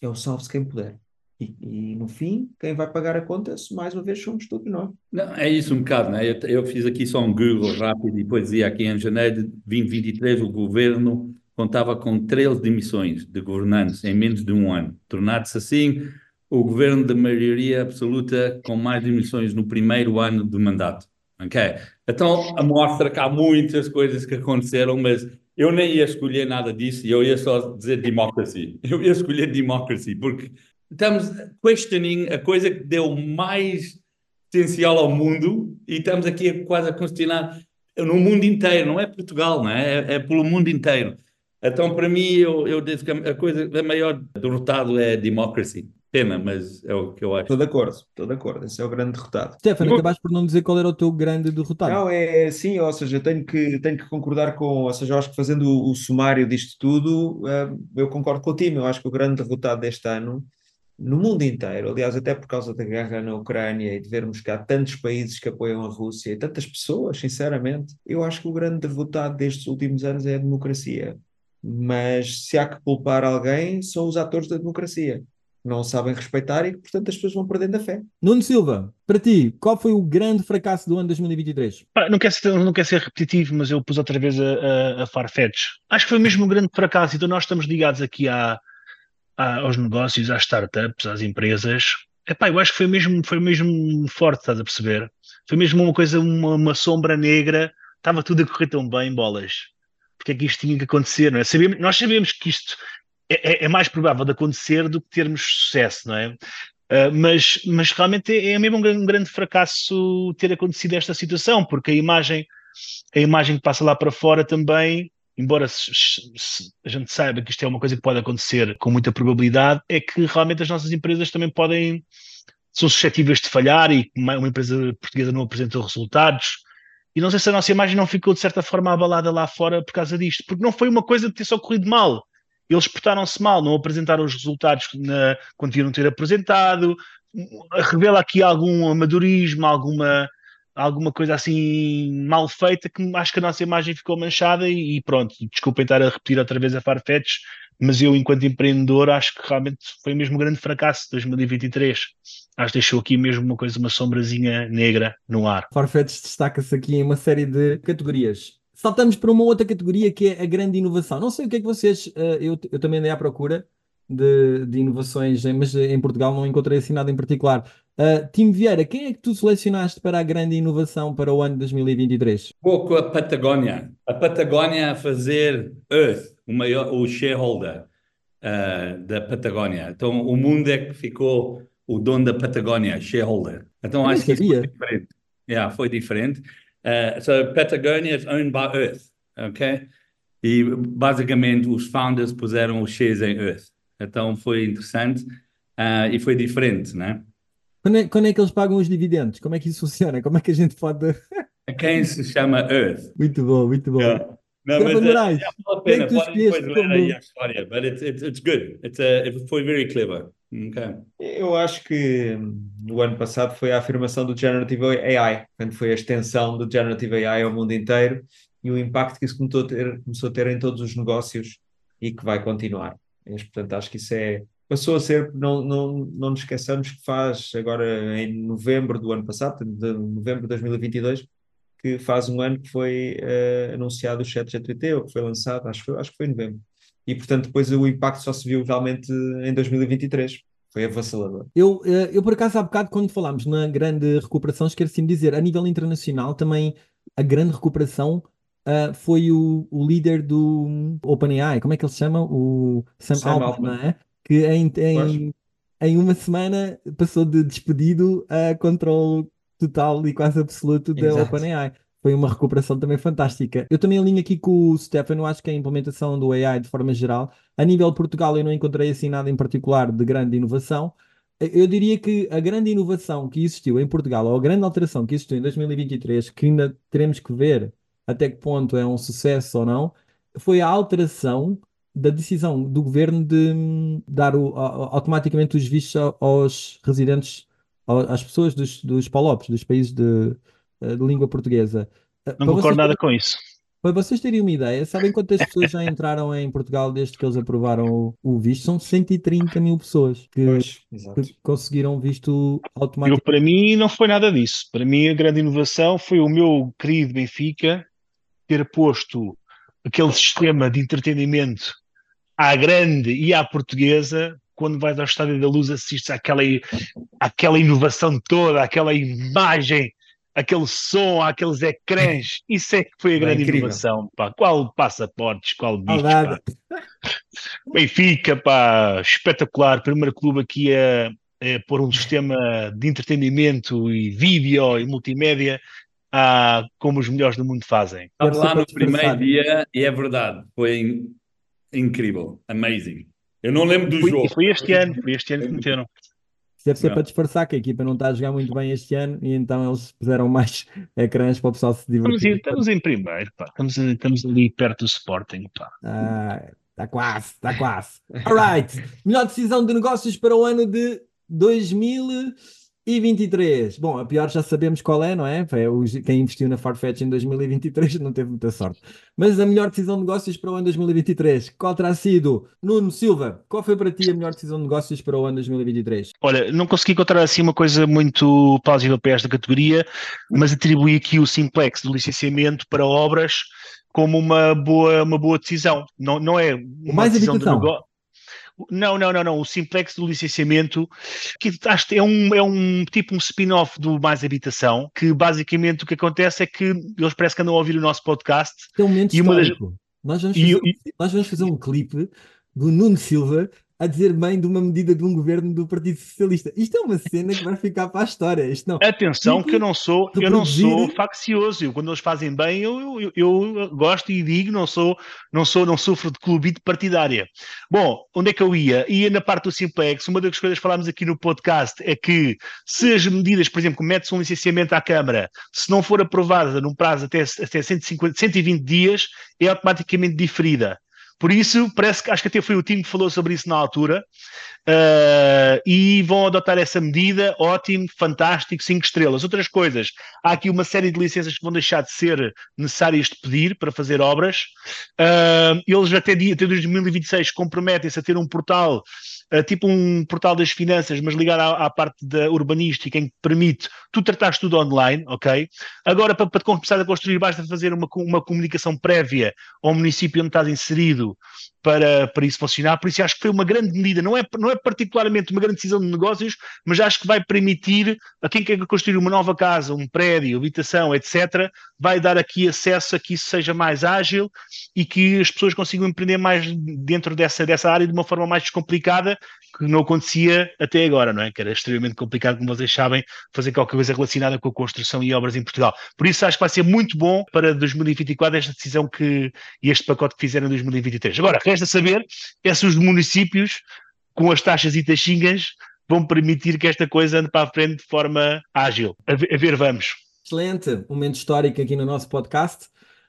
Speaker 4: é o salve-se quem puder. E, e, no fim, quem vai pagar a conta, mais uma vez, somos todos nós.
Speaker 5: Não, é isso um bocado, né? Eu, eu fiz aqui só um Google rápido e depois dizia aqui em janeiro de 2023 o governo contava com 13 demissões de governantes em menos de um ano, tornando-se assim o governo da maioria absoluta com mais demissões no primeiro ano de mandato. Ok? Então, mostra que há muitas coisas que aconteceram, mas eu nem ia escolher nada disso, eu ia só dizer democracy. Eu ia escolher democracy, porque estamos questioning a coisa que deu mais potencial ao mundo e estamos aqui quase a questionar no mundo inteiro, não é Portugal, não é? É, é pelo mundo inteiro. Então, para mim, eu, eu digo que a coisa a maior derrotado é democracy. Pena, mas é o que eu acho.
Speaker 4: Estou de acordo, estou de acordo. Esse é o grande derrotado.
Speaker 1: Stefano, acabaste por não dizer qual era o teu grande derrotado.
Speaker 4: Não, é sim, ou seja, tenho que, tenho que concordar com, ou seja, eu acho que fazendo o, o sumário disto tudo, uh, eu concordo com o time. Eu acho que o grande derrotado deste ano no mundo inteiro, aliás, até por causa da guerra na Ucrânia e de vermos que há tantos países que apoiam a Rússia e tantas pessoas, sinceramente, eu acho que o grande derrotado destes últimos anos é a democracia. Mas se há que culpar alguém, são os atores da democracia. Não sabem respeitar e que, portanto, as pessoas vão perdendo a fé.
Speaker 1: Nuno Silva, para ti, qual foi o grande fracasso do ano 2023?
Speaker 3: Pá, Não quero ser, não quero ser repetitivo, mas eu pus outra vez a, a, a Farfetch. Acho que foi mesmo um grande fracasso. Então nós estamos ligados aqui à, à- aos negócios, às startups, às empresas. Epá, eu acho que foi mesmo, foi mesmo forte, estás a perceber? Foi mesmo uma coisa, uma, uma sombra negra. Estava tudo a correr tão bem, bolas. Porque é que isto tinha que acontecer, não é? Sabíamos, nós sabemos que isto é, é- é mais provável de acontecer do que termos sucesso, não é? Uh, mas, mas realmente é, é mesmo um grande, um grande fracasso ter acontecido esta situação, porque a imagem, a imagem que passa lá para fora também, embora a gente saiba que isto é uma coisa que pode acontecer com muita probabilidade, é que realmente as nossas empresas também podem, são suscetíveis de falhar e uma empresa portuguesa não apresentou resultados. E não sei se a nossa imagem não ficou de certa forma abalada lá fora por causa disto, porque não foi uma coisa de ter só corrido mal. Eles portaram-se mal, não apresentaram os resultados na, quando deviam ter apresentado, revela aqui algum amadorismo, alguma, alguma coisa assim mal feita que acho que a nossa imagem ficou manchada e, e pronto, desculpem estar a repetir outra vez a Farfetch, mas eu enquanto empreendedor acho que realmente foi mesmo um grande fracasso de 2023. Acho que deixou aqui mesmo uma coisa, uma sombrazinha negra no ar.
Speaker 1: Farfetch destaca-se aqui em uma série de categorias. Saltamos para uma outra categoria que é a grande inovação. Não sei o que é que vocês. eh, eu, eu também andei à procura de, de inovações, mas em Portugal não encontrei assim nada em particular. Uh, Tim Vieira, quem é que tu selecionaste para a grande inovação para o ano de 2023?
Speaker 5: Vou com a Patagónia. A Patagónia a fazer Earth, o maior, o shareholder ah, da Patagónia. Então, o mundo é que ficou o dono da Patagónia, shareholder. Então,
Speaker 1: Eu
Speaker 5: acho que isso foi diferente. Yeah, foi diferente. Uh, so, Patagonia is owned by Earth, ok? E, basicamente, os founders puseram os shares em Earth. Então, foi interessante ah, e foi diferente, né?
Speaker 1: Quando é, quando é que eles pagam os dividendos? Como é que isso funciona? Como é que a gente pode.
Speaker 5: Quem se chama Earth.
Speaker 1: Muito bom, muito bom.
Speaker 5: Yeah. Não, mas, eh,
Speaker 1: Moraes,
Speaker 5: yeah, vale a
Speaker 1: é
Speaker 5: pena, podem depois ler aí a história, but it's, it's, it's good. It's, uh, it foi very clever. Okay.
Speaker 4: Eu acho que hum, no ano passado foi a afirmação do Generative AI, quando foi a extensão do Generative AI ao mundo inteiro e o impacto que isso começou a ter, começou a ter em todos os negócios e que vai continuar. Mas, portanto, acho que isso é. Passou a ser, não, não, não nos esqueçamos que faz agora em novembro do ano passado, de novembro de 2022, que faz um ano que foi eh, anunciado o ChatGPT, ou que foi lançado, acho, acho que foi em novembro. E, portanto, depois o impacto só se viu realmente em 2023. Foi avassalador.
Speaker 1: Eu, eh, eu, por acaso, há bocado, quando falámos na grande recuperação, esqueci-me de dizer, a nível internacional também a grande recuperação ah, foi o, o líder do OpenAI, como é que ele se chama? O Sam,
Speaker 4: Sam
Speaker 1: Altman,
Speaker 4: Altman.
Speaker 1: não é? Que em, em, em uma semana passou de despedido a controle total e quase absoluto da. OpenAI. Foi uma recuperação também fantástica. Eu também alinho aqui com o Stefano, acho que a implementação do AI de forma geral, a nível de Portugal eu não encontrei assim nada em particular de grande inovação. Eu diria que a grande inovação que existiu em Portugal, ou a grande alteração que existiu em 2023, que ainda teremos que ver até que ponto é um sucesso ou não, foi a alteração da decisão do governo de hum, dar o- automaticamente os vistos aos residentes, às pessoas dos, dos PALOPs, dos países de, de língua portuguesa. Eh,
Speaker 3: Não
Speaker 1: para vocês
Speaker 3: concordo nada
Speaker 1: terem-
Speaker 3: com isso.
Speaker 1: para vocês terem uma ideia, sabem quantas pessoas já entraram em Portugal desde que eles aprovaram o, o visto? São 130 mil pessoas que,
Speaker 4: Pois,
Speaker 1: que conseguiram visto
Speaker 3: Eu,
Speaker 1: automático.
Speaker 3: para mim, não foi nada disso. Para mim, a grande inovação foi o meu querido Benfica ter posto aquele sistema de entretenimento à grande e à portuguesa. Quando vais ao Estádio da Luz, assistes àquela, àquela inovação toda, àquela imagem, aquele som, àqueles ecrãs. Isso é que foi a
Speaker 4: Bem,
Speaker 3: grande
Speaker 4: incrível.
Speaker 3: inovação. Pá. Qual passaportes, qual pá. Benfica, pá, espetacular. Primeiro clube aqui a, a pôr um sistema de entretenimento e vídeo e multimédia ah, como os melhores do mundo fazem.
Speaker 5: Estava lá no primeiro dia e é verdade, foi in- incrível, amazing. Eu não lembro do
Speaker 3: Foi-
Speaker 5: jogo.
Speaker 3: foi este ano, foi este ano que meteram.
Speaker 1: Deve ser para disfarçar que a equipa não está a jogar muito bem este ano e então eles puseram mais ecrãs para o pessoal se
Speaker 3: Estamos,
Speaker 1: divertir.
Speaker 3: estamos em primeiro, pá. Estamos, estamos ali perto do Sporting, pá.
Speaker 1: Ah, está quase, está quase. Alright. Melhor decisão de negócios para o ano de 2023. Bom, a pior já sabemos qual é, não é? Foi quem investiu na Farfetch em 2023 não teve muita sorte. Mas a melhor decisão de negócios para o ano 2023, qual terá sido? Nuno Silva, qual foi para ti a melhor decisão de negócios para o ano 2023?
Speaker 3: Olha, não consegui encontrar assim uma coisa muito plausível para esta categoria, mas atribuí aqui o simplex do licenciamento para obras como uma boa, uma boa decisão. Não, não é uma
Speaker 1: mais
Speaker 3: decisão de
Speaker 1: habitação.
Speaker 3: negócio. Não, não, não, não. O simplex do licenciamento, que acho que é um, é um tipo um spin-off do Mais Habitação, que basicamente o que acontece é que eles parece que andam a ouvir o nosso podcast
Speaker 1: é um momento
Speaker 3: E uma das-
Speaker 1: histórico. Nós vamos,
Speaker 3: E
Speaker 1: fazer, um- nós vamos fazer um clipe do Nuno Silva a dizer bem de uma medida de um governo do Partido Socialista. Isto é uma cena que vai ficar para a história. Isto não.
Speaker 3: Atenção, que eu não sou, eu não sou faccioso. Eu, quando eles fazem bem, eu, eu, eu gosto e digo, não sou, não sou, não sofro de clubite partidária. Bom, onde é que eu ia? Ia na parte do Simplex. Uma das coisas que falámos aqui no podcast é que se as medidas, por exemplo, mete-se um licenciamento à Câmara, se não for aprovada num prazo até, até 150, 120 dias, é automaticamente diferida. Por isso, parece que acho que até foi o Tim que falou sobre isso na altura. Uh, e vão adotar essa medida, ótimo, fantástico, cinco estrelas. Outras coisas, há aqui uma série de licenças que vão deixar de ser necessárias de pedir para fazer obras. Uh, eles até, até 2026 comprometem-se a ter um portal, uh, tipo um portal das finanças, mas ligado à, à parte da urbanística, em que permite tu tratares tudo online, ok? Agora, para, para começar a construir, basta fazer uma, uma comunicação prévia ao município onde estás inserido para, para isso funcionar. Por isso, acho que foi uma grande medida. Não é, não é particularmente uma grande decisão de negócios, mas acho que vai permitir a quem quer construir uma nova casa, um prédio, habitação, etc., vai dar aqui acesso a que isso seja mais ágil e que as pessoas consigam empreender mais dentro dessa, dessa área de uma forma mais descomplicada, que não acontecia até agora, não é? Que era extremamente complicado, como vocês sabem, fazer qualquer coisa relacionada com a construção e obras em Portugal. Por isso, acho que vai ser muito bom para 2024 esta decisão que e este pacote que fizeram em 2023. Agora, resta saber é se os municípios, com as taxas e taxinhas, vão permitir que esta coisa ande para a frente de forma ágil. A ver, a ver vamos.
Speaker 1: Excelente, momento histórico aqui no nosso podcast,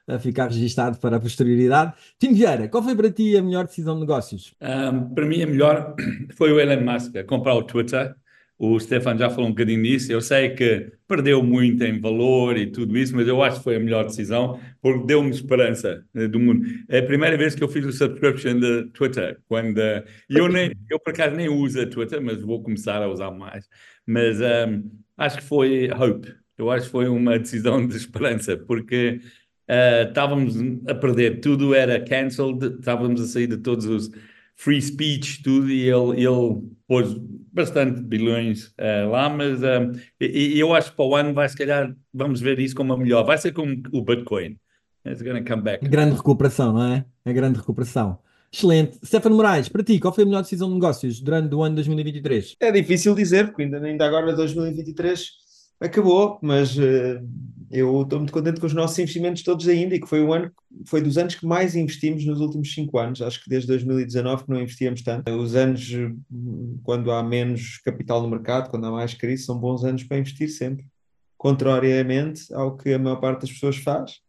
Speaker 1: a ficar registado para a posterioridade. Tim Vieira, qual foi para ti a melhor decisão de negócios?
Speaker 5: Um, para mim, a melhor foi o Elon Musk comprar o Twitter. O Stefan já falou um bocadinho nisso. Eu sei que perdeu muito em valor e tudo isso, mas eu acho que foi a melhor decisão porque deu-me esperança eh, do mundo. É a primeira vez que eu fiz o subscription de Twitter. Quando, eh, eu, nem, eu, por acaso, nem uso a Twitter, mas vou começar a usar mais. Mas um, acho que foi hope. Eu acho que foi uma decisão de esperança, porque uh, estávamos a perder. Tudo era cancelled, estávamos a sair de todos os free speech, tudo, e ele, ele pôs bastante bilhões uh, lá, mas um, e, e eu acho que para o ano vai, se calhar, vamos ver isso como a melhor. Vai ser como o Bitcoin. It's gonna come back.
Speaker 1: Grande recuperação, não é? A grande recuperação. Excelente. Stefano Moraes, para ti, qual foi a melhor decisão de negócios durante o ano 2023?
Speaker 4: É difícil dizer, porque ainda, ainda agora 2023 acabou, mas uh, eu estou muito contente com os nossos investimentos todos ainda e que foi o ano, foi dos anos que mais investimos nos últimos cinco anos. Acho que desde 2019 que não investíamos tanto. Os anos quando há menos capital no mercado, quando há mais crise, são bons anos para investir sempre. Contrariamente ao que a maior parte das pessoas faz.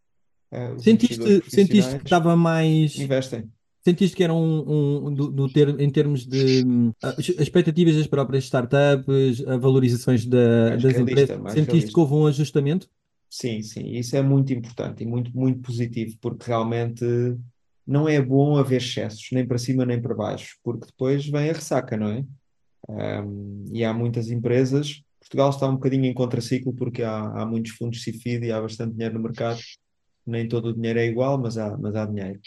Speaker 4: Uh,
Speaker 1: sentiste, sentiste que estava mais.
Speaker 4: Investem.
Speaker 1: Sentiste que era um, um do, do ter, em termos de um, as expectativas das próprias startups, a valorizações da, das
Speaker 4: realista,
Speaker 1: empresas, sentiste
Speaker 4: realista.
Speaker 1: que houve um ajustamento?
Speaker 4: Sim, sim, isso é muito importante e muito, muito positivo, porque realmente não é bom haver excessos, nem para cima nem para baixo, porque depois vem a ressaca, não é? Um, e há muitas empresas, Portugal está um bocadinho em contraciclo porque há, há muitos fundos CIFID e há bastante dinheiro no mercado, nem todo o dinheiro é igual, mas há, mas há dinheiro.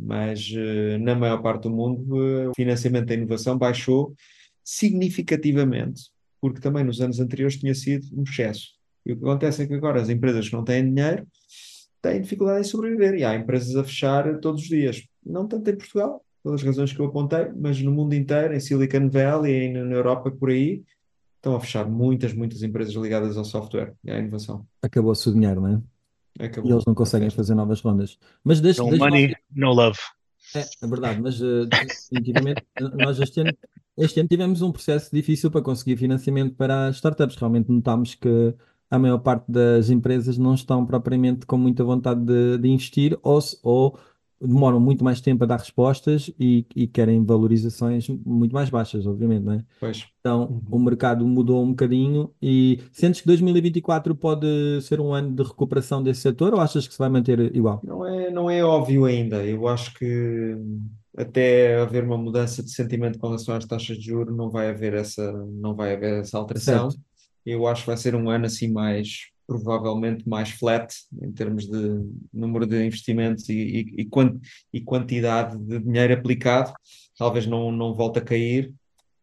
Speaker 4: Mas uh, na maior parte do mundo uh, o financiamento da inovação baixou significativamente, porque também nos anos anteriores tinha sido um excesso. E o que acontece é que agora as empresas que não têm dinheiro têm dificuldade em sobreviver e há empresas a fechar todos os dias. Não tanto em Portugal, pelas razões que eu apontei, mas no mundo inteiro, em Silicon Valley na Europa por aí, estão a fechar muitas, muitas empresas ligadas ao software e à inovação.
Speaker 1: Acabou-se o dinheiro, não é?
Speaker 4: Acabou.
Speaker 1: E eles não conseguem fazer novas rondas. Mas deixa,
Speaker 3: No
Speaker 1: deixa
Speaker 3: money, no love.
Speaker 1: É, é verdade, mas uh, definitivamente nós este ano, este ano tivemos um processo difícil para conseguir financiamento para as startups. Realmente notámos que a maior parte das empresas não estão propriamente com muita vontade de, de investir ou, ou demoram muito mais tempo a dar respostas e, e querem valorizações muito mais baixas, obviamente, não é?
Speaker 4: Pois.
Speaker 1: Então,
Speaker 4: Uhum.
Speaker 1: o mercado mudou um bocadinho e sentes que 2024 pode ser um ano de recuperação desse setor ou achas que se vai manter igual?
Speaker 4: Não é, não é óbvio ainda. Eu acho que até haver uma mudança de sentimento com relação às taxas de juros, não vai haver essa, não vai haver essa alteração.
Speaker 1: Certo.
Speaker 4: Eu acho que vai ser um ano assim mais, provavelmente mais flat em termos de número de investimentos e, e, e, e quantidade de dinheiro aplicado. Talvez não, não volte a cair.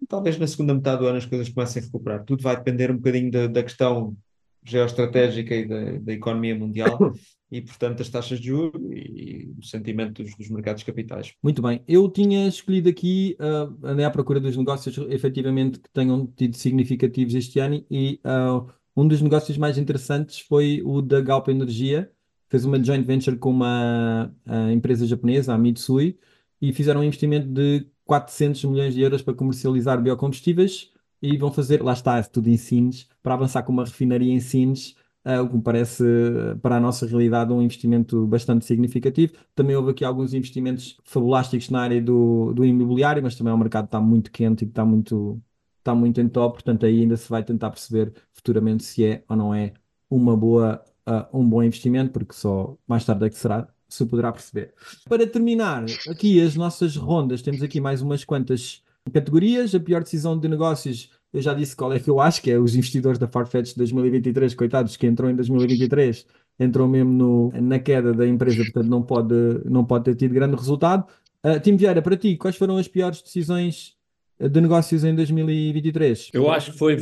Speaker 4: E talvez na segunda metade do ano as coisas comecem a recuperar. Tudo vai depender um bocadinho da, da questão geoestratégica e da, da economia mundial e, portanto, das taxas de juros e o sentimento dos, dos mercados capitais.
Speaker 1: Muito bem. Eu tinha escolhido aqui, ah, andei à procura dos negócios efetivamente que tenham tido significativos este ano e ah, um dos negócios mais interessantes foi o da Galp Energia. Fez uma joint venture com uma empresa japonesa, a Mitsui, e fizeram um investimento de 400 milhões de euros para comercializar biocombustíveis e vão fazer, lá está, tudo em Sines, para avançar com uma refinaria em Sines, ah, o que me parece, ah, para a nossa realidade, um investimento bastante significativo. Também houve aqui alguns investimentos fabulásticos na área do, do imobiliário, mas também o mercado está muito quente e está muito, está muito em top, portanto aí ainda se vai tentar perceber futuramente se é ou não é uma boa, ah, um bom investimento, porque só mais tarde é que será, se poderá perceber. Para terminar aqui as nossas rondas, temos aqui mais umas quantas categorias. A pior decisão de negócios, eu já disse qual é que eu acho, que é os investidores da Farfetch de 2023, coitados, que entrou em 2023, entrou mesmo no- na queda da empresa, portanto não pode, não pode ter tido grande resultado. Uh, Tim Vieira, para ti, quais foram as piores decisões uh, de negócios em 2023?
Speaker 5: Eu acho que foi,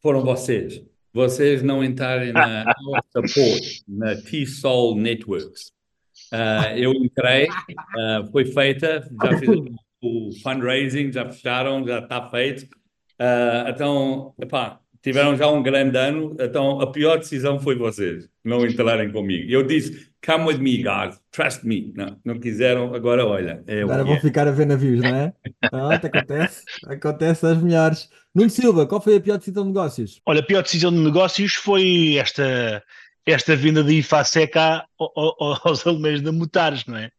Speaker 5: foram vocês. Vocês não entrarem na Support, na T-Sol Networks. Ah, eu entrei, ah, foi feita, já fiz o fundraising, já fecharam, já está feito. Ah, então, epá, tiveram já um grande ano, então a pior decisão foi vocês, não entrarem comigo. Eu disse, come with me, guys, trust me. Não, não quiseram, agora olha, é
Speaker 1: Agora vão
Speaker 5: é.
Speaker 1: ficar a ver navios, não é? Pronto, acontece, acontece as melhores. Nuno Silva, qual foi a pior decisão de negócios?
Speaker 3: Olha, a pior decisão de negócios foi esta, esta vinda de IFASECA ao- ao- aos alemães da Mutares, não é?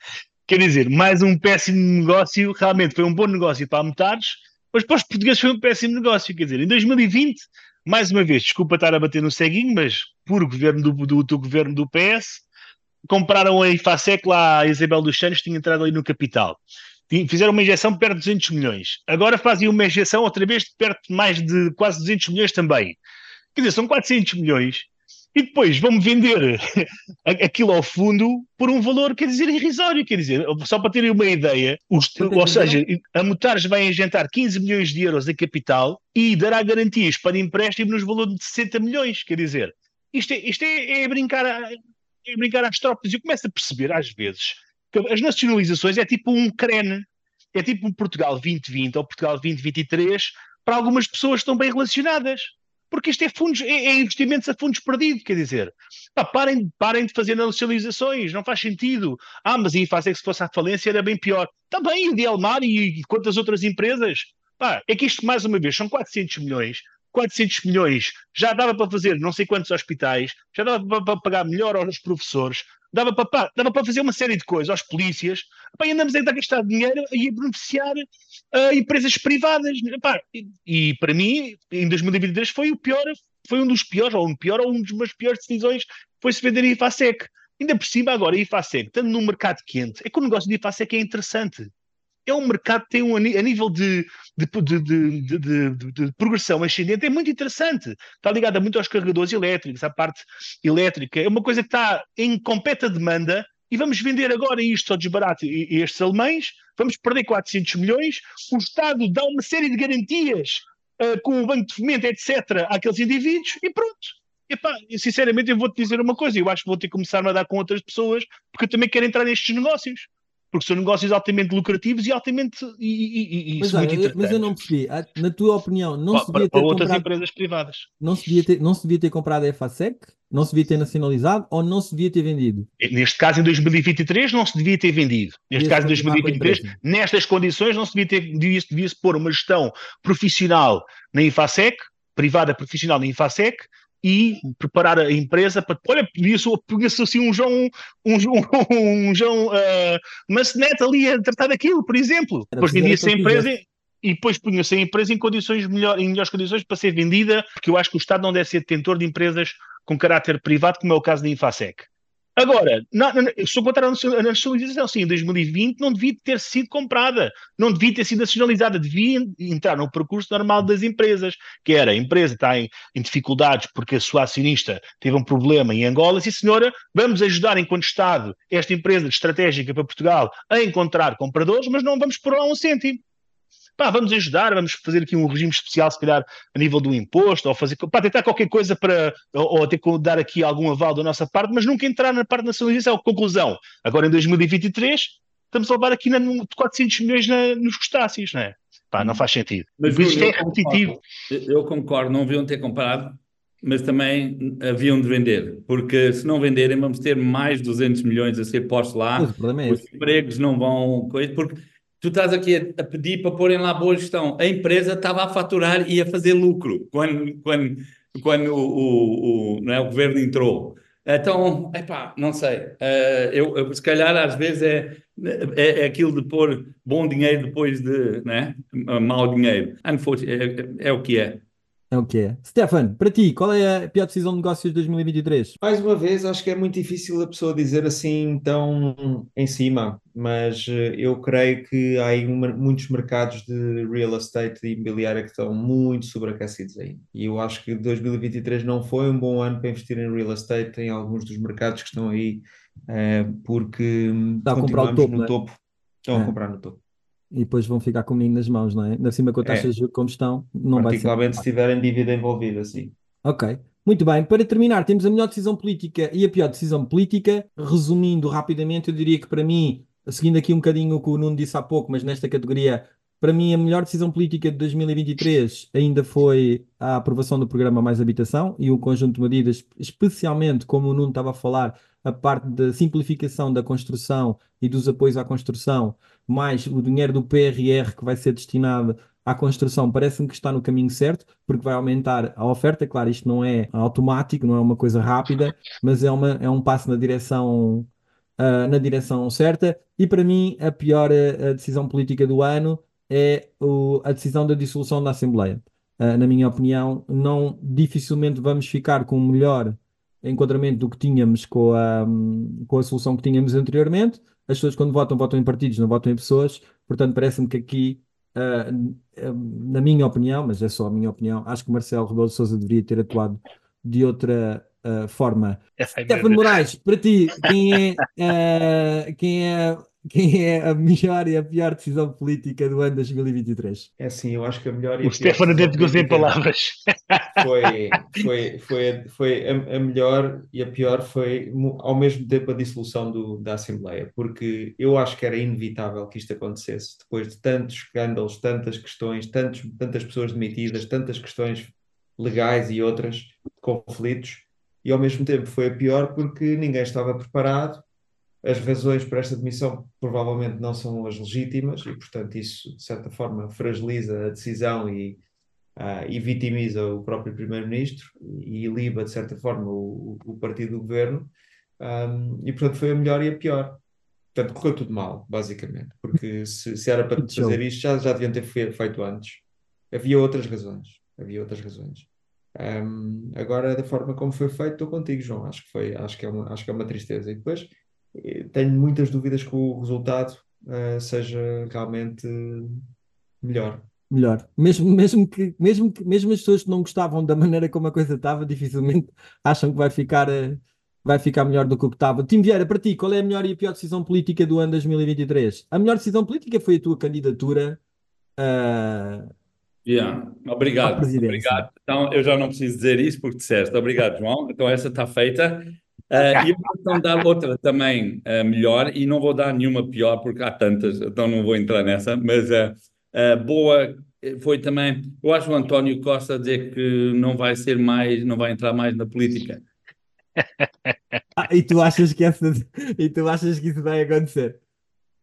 Speaker 3: Quer dizer, mais um péssimo negócio, realmente foi um bom negócio para a Mutares, mas para os portugueses foi um péssimo negócio. Quer dizer, em 2020, mais uma vez, desculpa estar a bater no ceguinho, mas por governo do, do, do governo do PS, compraram a IFASEC lá, a Isabel dos Santos tinha entrado ali no capital. Fizeram uma injeção de perto de 200 milhões. Agora fazem uma injeção outra vez de perto de mais de quase 200 milhões também. Quer dizer, são 400 milhões. E depois vão-me vender aquilo ao fundo por um valor, quer dizer, irrisório. Quer dizer, só para terem uma ideia, os- ou seja, a Mutares vai injetar 15 milhões de euros em capital e dará garantias para empréstimo nos valores de 60 milhões. Quer dizer, isto é, isto é, é brincar, a- é brincar às tropas. Eu começo a perceber, às vezes, que as nacionalizações é tipo um crene, é tipo um Portugal 2020 ou Portugal 2023 para algumas pessoas que estão bem relacionadas. Porque isto é fundos, é, é investimentos a fundos perdidos, quer dizer, pá, parem, parem de fazer nacionalizações, não faz sentido. Ah, mas aí faz é que se fosse à falência era bem pior. Também o de Elmar e, e quantas outras empresas. Pá, é que isto, mais uma vez, são 400 milhões. 400 milhões já dava para fazer não sei quantos hospitais, já dava para, pagar melhor aos professores, dava para, dava para fazer uma série de coisas aos polícias. Pá, e andamos ainda a gastar dinheiro e a beneficiar a empresas privadas. E, e para mim, em 2023 foi o pior, foi um dos piores, ou um pior, ou uma das piores decisões, foi-se vender a IFASEC. Ainda por cima, agora, a IFASEC, estando num mercado quente, é que o negócio de IFASEC é interessante. É um mercado que tem um, a nível de, de, de, de, progressão ascendente, é muito interessante. Está ligado muito aos carregadores elétricos, à parte elétrica. É uma coisa que está em completa demanda e vamos vender agora isto ao desbarato e, e estes alemães, vamos perder 400 milhões, o Estado dá uma série de garantias ah, com o Banco de Fomento, etc., àqueles indivíduos e pronto. Epá, sinceramente, eu vou-te dizer uma coisa, eu acho que vou ter que começar a dar com outras pessoas, porque eu também quero entrar nestes negócios. Porque são negócios altamente lucrativos e altamente e, e, e,
Speaker 1: Mas, olha,
Speaker 3: muito
Speaker 1: mas eu não percebi. Ah, Na tua opinião, não se
Speaker 3: para,
Speaker 1: devia
Speaker 3: para
Speaker 1: ter
Speaker 3: outras
Speaker 1: comprado,
Speaker 3: empresas privadas.
Speaker 1: não se devia ter, não se devia ter comprado a EFASEC? Não se devia ter nacionalizado ou não se devia ter vendido?
Speaker 3: Neste caso, em 2023, não se devia ter vendido. Neste caso, em
Speaker 1: continuar com a
Speaker 3: 2023,
Speaker 1: empresa.
Speaker 3: nestas condições, não se devia ter, devia-se, devia-se pôr uma gestão profissional na IFASEC, privada profissional na IFASEC, e preparar a empresa para, olha, podia-se podia assim um João, um, um, um João uh, Mancenet ali a tratar daquilo, por exemplo.
Speaker 1: Era
Speaker 3: Depois vendia-se a empresa e depois punha-se a empresa em condições melhor, em melhores condições para ser vendida, porque eu acho que o Estado não deve ser detentor de empresas com caráter privado, como é o caso da Infasec. Agora, na, na, sou contra a nacionalização. Sim, em 2020 não devia ter sido comprada, não devia ter sido nacionalizada, devia entrar no percurso normal das empresas, que era a empresa está em, em dificuldades porque a sua acionista teve um problema em Angola. Sim, senhora, vamos ajudar enquanto Estado esta empresa estratégica para Portugal a encontrar compradores, mas não vamos pôr lá um cêntimo pá, vamos ajudar, vamos fazer aqui um regime especial, se calhar, a nível do imposto, ou fazer, pá, tentar qualquer coisa para, ou, ou ter que dar aqui algum aval da nossa parte, mas nunca entrar na parte da nacionalização. Conclusão, agora em 2023, estamos a levar aqui na, 400 milhões na, nos crustáceos, não é? Pá, não faz sentido.
Speaker 5: Mas
Speaker 3: Por
Speaker 5: eu
Speaker 3: é repetitivo.
Speaker 5: concordo. Eu concordo, não deviam ter comprado, mas também haviam de vender, porque se não venderem, vamos ter mais 200 milhões a ser postos lá,
Speaker 1: é
Speaker 5: os empregos não vão. Porque tu estás aqui a, pedir para porem lá boa gestão. A empresa estava a faturar e a fazer lucro quando, quando, quando o, o, o, não é, o governo entrou. Então, epá, não sei. Eh, eu, eu, se calhar às vezes é, é, é aquilo de pôr bom dinheiro depois de né, mau dinheiro. Unfortunately, É, é o que é.
Speaker 1: É o que é. Stefan, para ti, qual é a pior decisão de negócios de 2023?
Speaker 4: Mais uma vez, acho que é muito difícil a pessoa dizer assim tão em cima, mas eh, eu creio que há aí uma- muitos mercados de real estate e imobiliária que estão muito sobreaquecidos ainda. E eu acho que 2023 não foi um bom ano para investir em real estate em alguns dos mercados que estão aí, eh, porque
Speaker 1: Está a
Speaker 4: continuamos
Speaker 1: topo,
Speaker 4: no
Speaker 1: não é?
Speaker 4: topo. Estão a
Speaker 1: É.
Speaker 4: comprar no topo.
Speaker 1: E depois vão ficar com o menino nas mãos, não é? Ainda cima com a taxa
Speaker 4: É.
Speaker 1: de juros como estão, não vai ser.
Speaker 4: Particularmente se tiverem dívida envolvida, sim.
Speaker 1: Ok. Muito bem, para terminar, temos a melhor decisão política e a pior decisão política. Resumindo rapidamente, eu diria que para mim, seguindo aqui um bocadinho o que o Nuno disse há pouco, mas nesta categoria, para mim a melhor decisão política de 2023 ainda foi a aprovação do programa Mais Habitação e o conjunto de medidas, especialmente como o Nuno estava a falar, a parte da simplificação da construção e dos apoios à construção, mais o dinheiro do PRR que vai ser destinado à construção parece-me que está no caminho certo, porque vai aumentar a oferta. Claro, isto não é automático, não é uma coisa rápida, mas é, uma, é um passo na direção, ah, na direção certa. E para mim, a pior ah, decisão política do ano é o- a decisão da dissolução da Assembleia. Ah, na minha opinião, não dificilmente vamos ficar com o melhor enquadramento do que tínhamos com a, com a solução que tínhamos anteriormente. As pessoas, quando votam, votam em partidos, não votam em pessoas. Portanto, parece-me que aqui Uh, uh, na minha opinião, mas é só a minha opinião, acho que Marcelo Rebelo de Sousa deveria ter atuado de outra uh, forma.
Speaker 3: Meu
Speaker 1: Stefano. Moraes, para ti, quem é, quem é, quem é a melhor e a pior decisão política do ano 2023?
Speaker 4: É assim, eu acho que a melhor e
Speaker 3: O
Speaker 4: a pior
Speaker 3: Stefano sem
Speaker 4: política-
Speaker 3: palavras.
Speaker 4: foi, foi, foi, foi a, a melhor e a pior foi ao mesmo tempo a dissolução do, da Assembleia, porque eu acho que era inevitável que isto acontecesse depois de tantos escândalos, tantas questões, tantos, tantas pessoas demitidas, tantas questões legais e outras, conflitos, e ao mesmo tempo foi a pior porque ninguém estava preparado. As razões para esta demissão provavelmente não são as legítimas e, portanto, isso de certa forma fragiliza a decisão e, ah, e vitimiza o próprio Primeiro-Ministro e iliba, de certa forma, o, o partido do governo. Ahm, e, portanto, foi a melhor e a pior. Portanto, correu tudo mal, basicamente, porque se, se era para fazer isto, já, já deviam ter fe- feito antes. Havia outras razões. Havia outras razões. Ahm, agora, da forma como foi feito, estou contigo, João. Acho que foi, acho que é uma, acho que é uma tristeza. E depois tenho muitas dúvidas que o resultado ah, seja realmente melhor.
Speaker 1: Melhor. Mesmo, mesmo, que, mesmo, que, mesmo as pessoas que não gostavam da maneira como a coisa estava, dificilmente acham que vai ficar, eh, vai ficar melhor do que o que estava. Tim Vieira, para ti, qual é a melhor e a pior decisão política do ano 2023? A melhor decisão política foi a tua candidatura ah,
Speaker 5: Yeah. Obrigado, obrigado. Então, eu já não preciso dizer isso porque disseste. Obrigado, João. Então, essa está feita. Ah, e vou então dar outra também ah, melhor, e não vou dar nenhuma pior, porque há tantas, então não vou entrar nessa, mas ah, ah, boa foi também. Eu acho o António Costa dizer que não vai ser mais, não vai entrar mais na política.
Speaker 1: Ah, e tu achas que essa, e tu achas que isso vai acontecer?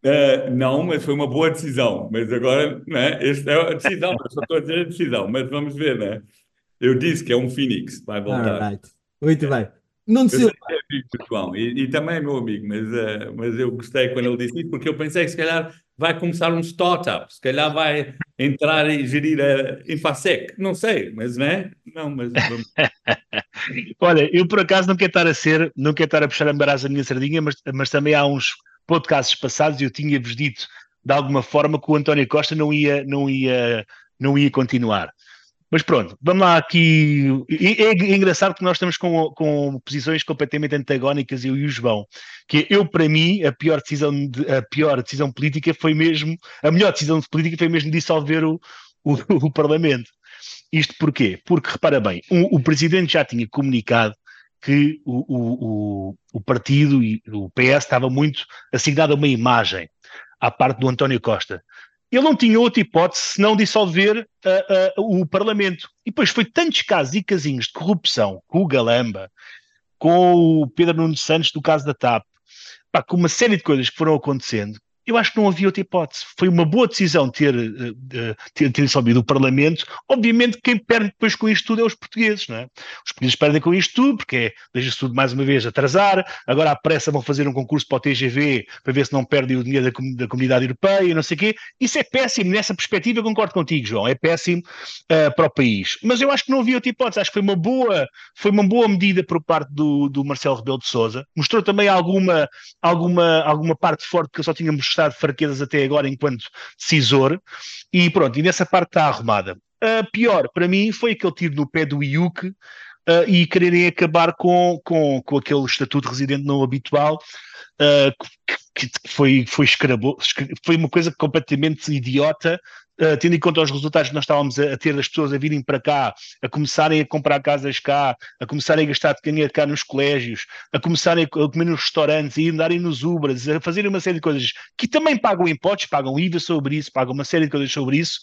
Speaker 5: Ah, não, mas foi uma boa decisão. Mas agora, né, esta é a decisão, eu só estou a dizer a decisão, mas vamos ver, né? Eu disse que é um Phoenix, vai voltar.
Speaker 1: Alright. Muito bem. Nuno Silva,
Speaker 5: é João e, e também é meu amigo, mas, eh, mas eu gostei quando ele disse isso, porque eu pensei que se calhar vai começar um startup, se calhar vai entrar e gerir a Infasec, não sei, mas não é? Não, mas vamos-
Speaker 3: Olha, eu por acaso não quero estar a ser, não quero estar a puxar a embaraço a minha sardinha, mas, mas também há uns podcasts passados eu tinha-vos dito de alguma forma que o António Costa não ia, não ia, não ia continuar. Mas pronto, vamos lá aqui. É, engraçado que nós estamos com, com posições completamente antagónicas, eu e o João. Que eu, para mim, a pior decisão, de- a pior decisão política foi mesmo, a melhor decisão de política foi mesmo dissolver o, o, o Parlamento. Isto porquê? Porque, repara bem, o, o Presidente já tinha comunicado que o, o, o partido e o PS estava muito assignado a uma imagem à parte do António Costa. Ele não tinha outra hipótese senão dissolver ah, ah, o Parlamento. E depois foi tantos casos e casinhos de corrupção com o Galamba, com o Pedro Nuno Santos do caso da TAP, pá, com uma série de coisas que foram acontecendo. Eu acho que não havia outra hipótese. Foi uma boa decisão ter, eh, eh, ter, ter o Parlamento. Obviamente, quem perde depois com isto tudo é os portugueses, não é? Os portugueses perdem com isto tudo, porque é, deixa-se tudo mais uma vez atrasar. Agora, à pressa, vão fazer um concurso para o TGV para ver se não perdem o dinheiro da, da comunidade europeia, não sei o quê. Isso é péssimo. Nessa perspectiva, concordo contigo, João. É péssimo eh, para o país. Mas eu acho que não havia outra hipótese. Acho que foi uma boa, foi uma boa medida por parte do, do Marcelo Rebelo de Souza. Mostrou também alguma, alguma, alguma parte forte que eu só tinha mostrado fraquezas até agora enquanto decisor. E pronto, e nessa parte está arrumada. A pior, para mim, foi aquele tiro no pé do IUC ah, e quererem acabar com, com, com aquele estatuto de residente não habitual, ah, que, que foi, foi, escarabo, esca- foi uma coisa completamente idiota, ah, tendo em conta os resultados que nós estávamos a, a ter das pessoas a virem para cá, a começarem a comprar casas cá, a começarem a gastar dinheiro cá nos colégios, a começarem a comer nos restaurantes, a andarem nos Ubers, a fazerem uma série de coisas que também pagam impostos, pagam IVA sobre isso, pagam uma série de coisas sobre isso,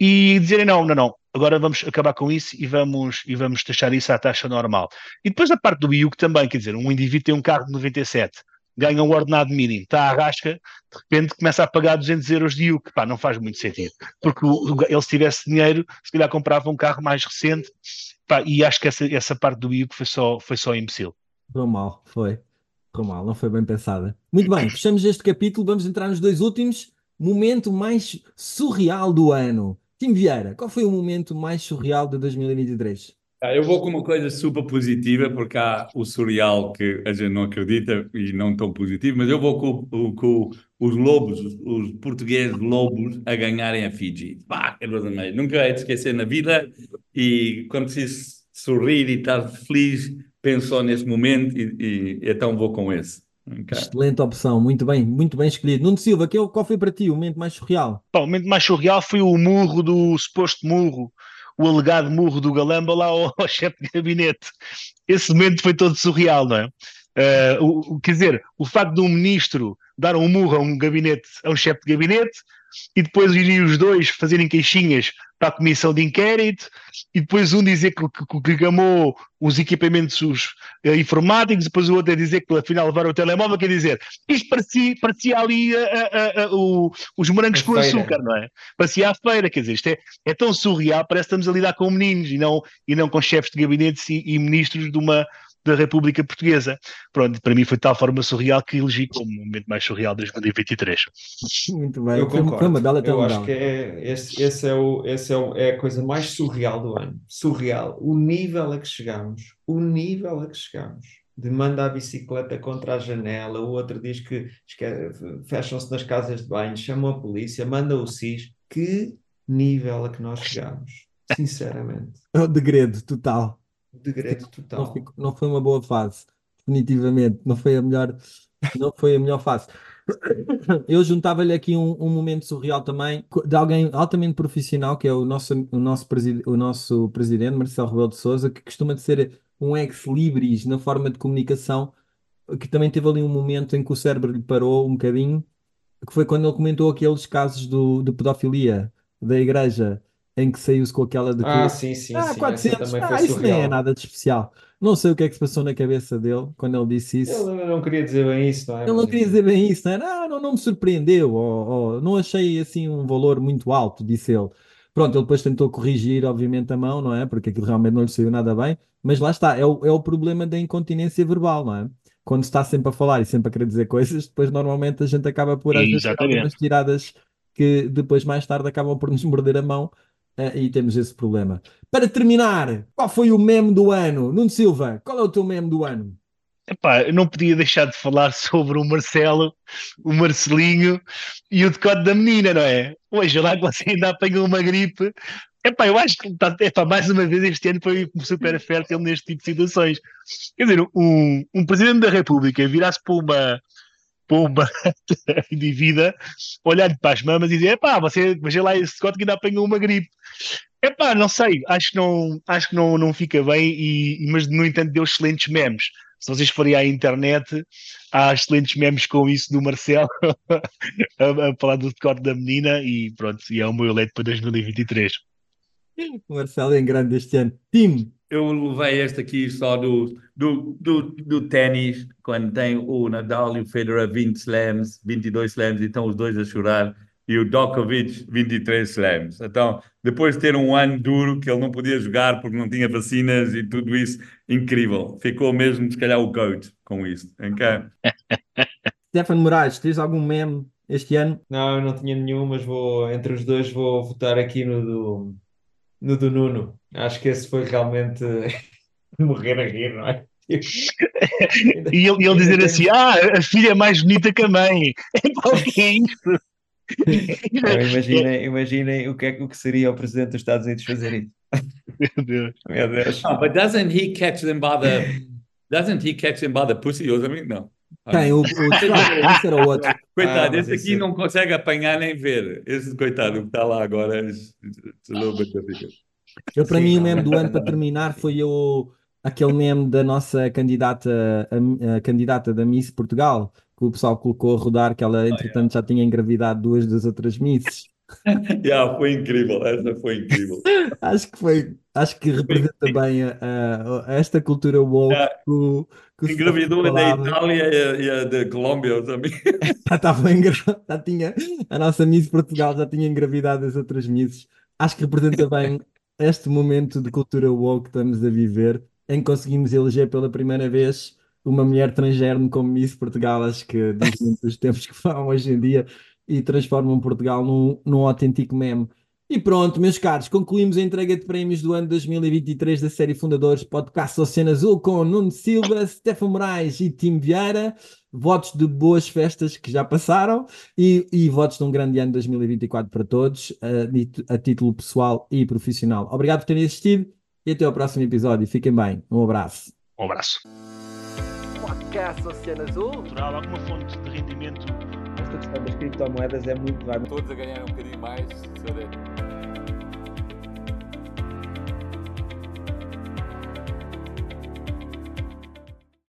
Speaker 3: e dizerem não, não, não, agora vamos acabar com isso e vamos, e vamos taxar isso à taxa normal. E depois a parte do IUC também, quer dizer, um indivíduo tem um carro de 97, ganha um ordenado mínimo, está à rasca, de repente começa a pagar 200 euros de IUC, pá, não faz muito sentido, porque ele se tivesse dinheiro, se calhar comprava um carro mais recente, pá, e acho que essa, essa parte do IUC foi só, foi só imbecil.
Speaker 1: Foi mal, foi. Foi mal, não foi bem pensada. Muito bem, fechamos este capítulo, vamos entrar nos dois últimos. Momento mais surreal do ano. Tim Vieira, qual foi o momento mais surreal de 2023?
Speaker 5: Ah, Eu vou com uma coisa super positiva, porque há o surreal que a gente não acredita e não tão positivo, mas eu vou com, com os lobos, os, portugueses lobos, a ganharem a Fiji. Pá, que coisa mais. Nunca hei de esquecer na vida e quando preciso sorrir e estar feliz, penso só nesse momento e, e então vou com esse. Ok.
Speaker 1: Excelente opção, muito bem, muito bem escolhido. Nuno Silva, que- qual foi para ti o momento mais surreal?
Speaker 3: Pá, o momento mais surreal foi o murro do suposto murro, o alegado murro do Galamba lá ao, ao chefe de gabinete. Esse momento foi todo surreal, não é? O, o- quer dizer, o facto de um ministro dar um murro a um gabinete, a um chefe de gabinete, e depois irem os dois fazerem queixinhas para a comissão de inquérito, e depois um dizer que, que, que gamou os equipamentos os, eh, informáticos, depois o outro a dizer que afinal levaram o telemóvel, quer dizer, isto parecia, parecia ali a- a- a- o- os morangos com açúcar, não é? Parecia a feira, quer dizer, isto é, é tão surreal, parece que estamos a lidar com meninos e não, e não com chefes de gabinetes e, e ministros de uma da República Portuguesa. Pronto, para mim foi de tal forma surreal que elegi como o momento mais surreal de 2023.
Speaker 1: Muito bem,
Speaker 4: Eu concordo.
Speaker 1: foi uma bela
Speaker 4: Eu acho que é, esse, esse é, o, esse é, o, é a coisa mais surreal do ano. Surreal. O nível a que chegamos. O nível a que chegamos. De manda a bicicleta contra a janela, o outro diz que fecham-se nas casas de banho, chamam a polícia, manda o SIS. Que nível a que nós chegamos. Sinceramente.
Speaker 1: É o degredo total.
Speaker 4: Degredo
Speaker 1: Não,
Speaker 4: total.
Speaker 1: ficou- não foi uma boa fase, definitivamente. Não foi a melhor, não foi a melhor fase. Eu juntava-lhe aqui um, um momento surreal também, de alguém altamente profissional, que é o nosso, o nosso, preside- o nosso presidente, Marcelo Rebelo de Sousa, que costuma de ser um ex-libris na forma de comunicação, que também teve ali um momento em que o cérebro lhe parou um bocadinho, que foi quando ele comentou aqueles casos do, de pedofilia da igreja, em que saiu-se com aquela de que
Speaker 4: Ah, sim, sim,
Speaker 1: ah,
Speaker 4: sim. Essa
Speaker 1: 400,
Speaker 4: também
Speaker 1: ah, isso nem é
Speaker 4: surreal.
Speaker 1: nada de especial. Não sei o que é que se passou na cabeça dele quando ele disse isso.
Speaker 4: Ele não queria dizer bem isso, não é?
Speaker 1: Ele não queria dizer bem isso, não, era, ah, não, não me surpreendeu, ou, ou, não achei assim um valor muito alto, disse ele. Pronto, ele depois tentou corrigir, obviamente, a mão, não é? Porque aquilo realmente não lhe saiu nada bem. Mas lá está, é o, é o problema da incontinência verbal, não é? Quando se está sempre a falar e sempre a querer dizer coisas, depois normalmente a gente acaba por às vezes ter
Speaker 3: Exatamente.
Speaker 1: algumas tiradas que depois mais tarde acabam por nos morder a mão e temos esse problema. Para terminar, qual foi o meme do ano? Nuno Silva, qual é o teu meme do ano?
Speaker 3: Epá, eu não podia deixar de falar sobre o Marcelo, o Marcelinho e o decote da menina, não é? Hoje lá que você ainda apanhou uma gripe. Epá, eu acho que tá, epá, mais uma vez este ano foi super fértil neste tipo de situações. Quer dizer, um, um presidente da República virar-se para uma, para uma indivídua, olhar-lhe para as mamas e dizer: epá, você, veja lá esse decote que ainda apanhou uma gripe. Epá, não sei, acho que não, acho que não, não fica bem, e, mas no entanto deu excelentes memes. Se vocês forem à internet, há excelentes memes com isso do Marcelo a, a falar do decote da menina e pronto, e é o meu eleito para 2023.
Speaker 1: O Marcelo é em grande este ano. Tim,
Speaker 5: Eu levei este aqui só do, do, do, do ténis, quando tem o Nadal e o Federer 20 slams, 22 slams, e estão os dois a chorar, e o Djokovic 23 slams. Então, depois de ter um ano duro, que ele não podia jogar porque não tinha vacinas e tudo isso, incrível. Ficou mesmo, se calhar, o GOAT com isso. Ok?
Speaker 1: Stefano Moraes, tens algum meme este ano?
Speaker 4: Não, eu não tinha nenhum, mas vou, entre os dois, vou votar aqui no do, no do Nuno. Acho que esse foi realmente morrer a rir, não é?
Speaker 3: E ele, e ele dizer assim: Ah, a filha é mais bonita que a mãe. Epá, o que é isto?
Speaker 4: Não, imaginem, imaginem o que, é, o que seria o presidente dos Estados Unidos fazer isso.
Speaker 3: Meu Deus.
Speaker 4: Meu Deus.
Speaker 5: Ah, but doesn't he catch them by the... Doesn't he catch them by the pussy or something? Não.
Speaker 1: Quem? O, o esse era o outro.
Speaker 5: Coitado,
Speaker 4: Ah,
Speaker 5: esse aqui não consegue apanhar nem ver. Esse coitado que está lá agora.
Speaker 1: Eu, para
Speaker 4: Sim,
Speaker 1: mim, o meme do ano para terminar foi o, aquele meme da nossa candidata, a, a candidata da Miss Portugal, que o pessoal colocou a rodar, que ela, entretanto, já tinha engravidado duas das outras Misses.
Speaker 5: Yeah, foi incrível. Essa foi incrível.
Speaker 1: Acho que foi, acho que representa bem a, a- a esta cultura woke
Speaker 5: Yeah. Engravidou a da. Itália e a, e da Colômbia também.
Speaker 1: Já estava engra... já tinha a nossa Miss Portugal já tinha engravidado as outras Misses. Acho que representa bem este momento de cultura woke que estamos a viver, em que conseguimos eleger pela primeira vez uma mulher transgénero como Miss Portugal. Acho que diz muito dos tempos que falam hoje em dia e transformam Portugal num, num autêntico meme. E pronto, meus caros, concluímos a entrega de prémios do ano 2023 da série Fundadores Podcast Oceano Azul com Nuno Silva, Stefan Moraes e Tim Vieira. Votos de boas festas que já passaram e, e votos de um grande ano 2024 para todos, a, a título pessoal e profissional. Obrigado por terem assistido e até ao próximo episódio. Fiquem bem. Um abraço.
Speaker 3: Um abraço.
Speaker 2: Podcast Oceano Azul.
Speaker 3: Natural, alguma fonte de rendimento
Speaker 4: Esta questão das criptomoedas é muito. vai
Speaker 5: Todos a ganhar um bocadinho mais. so that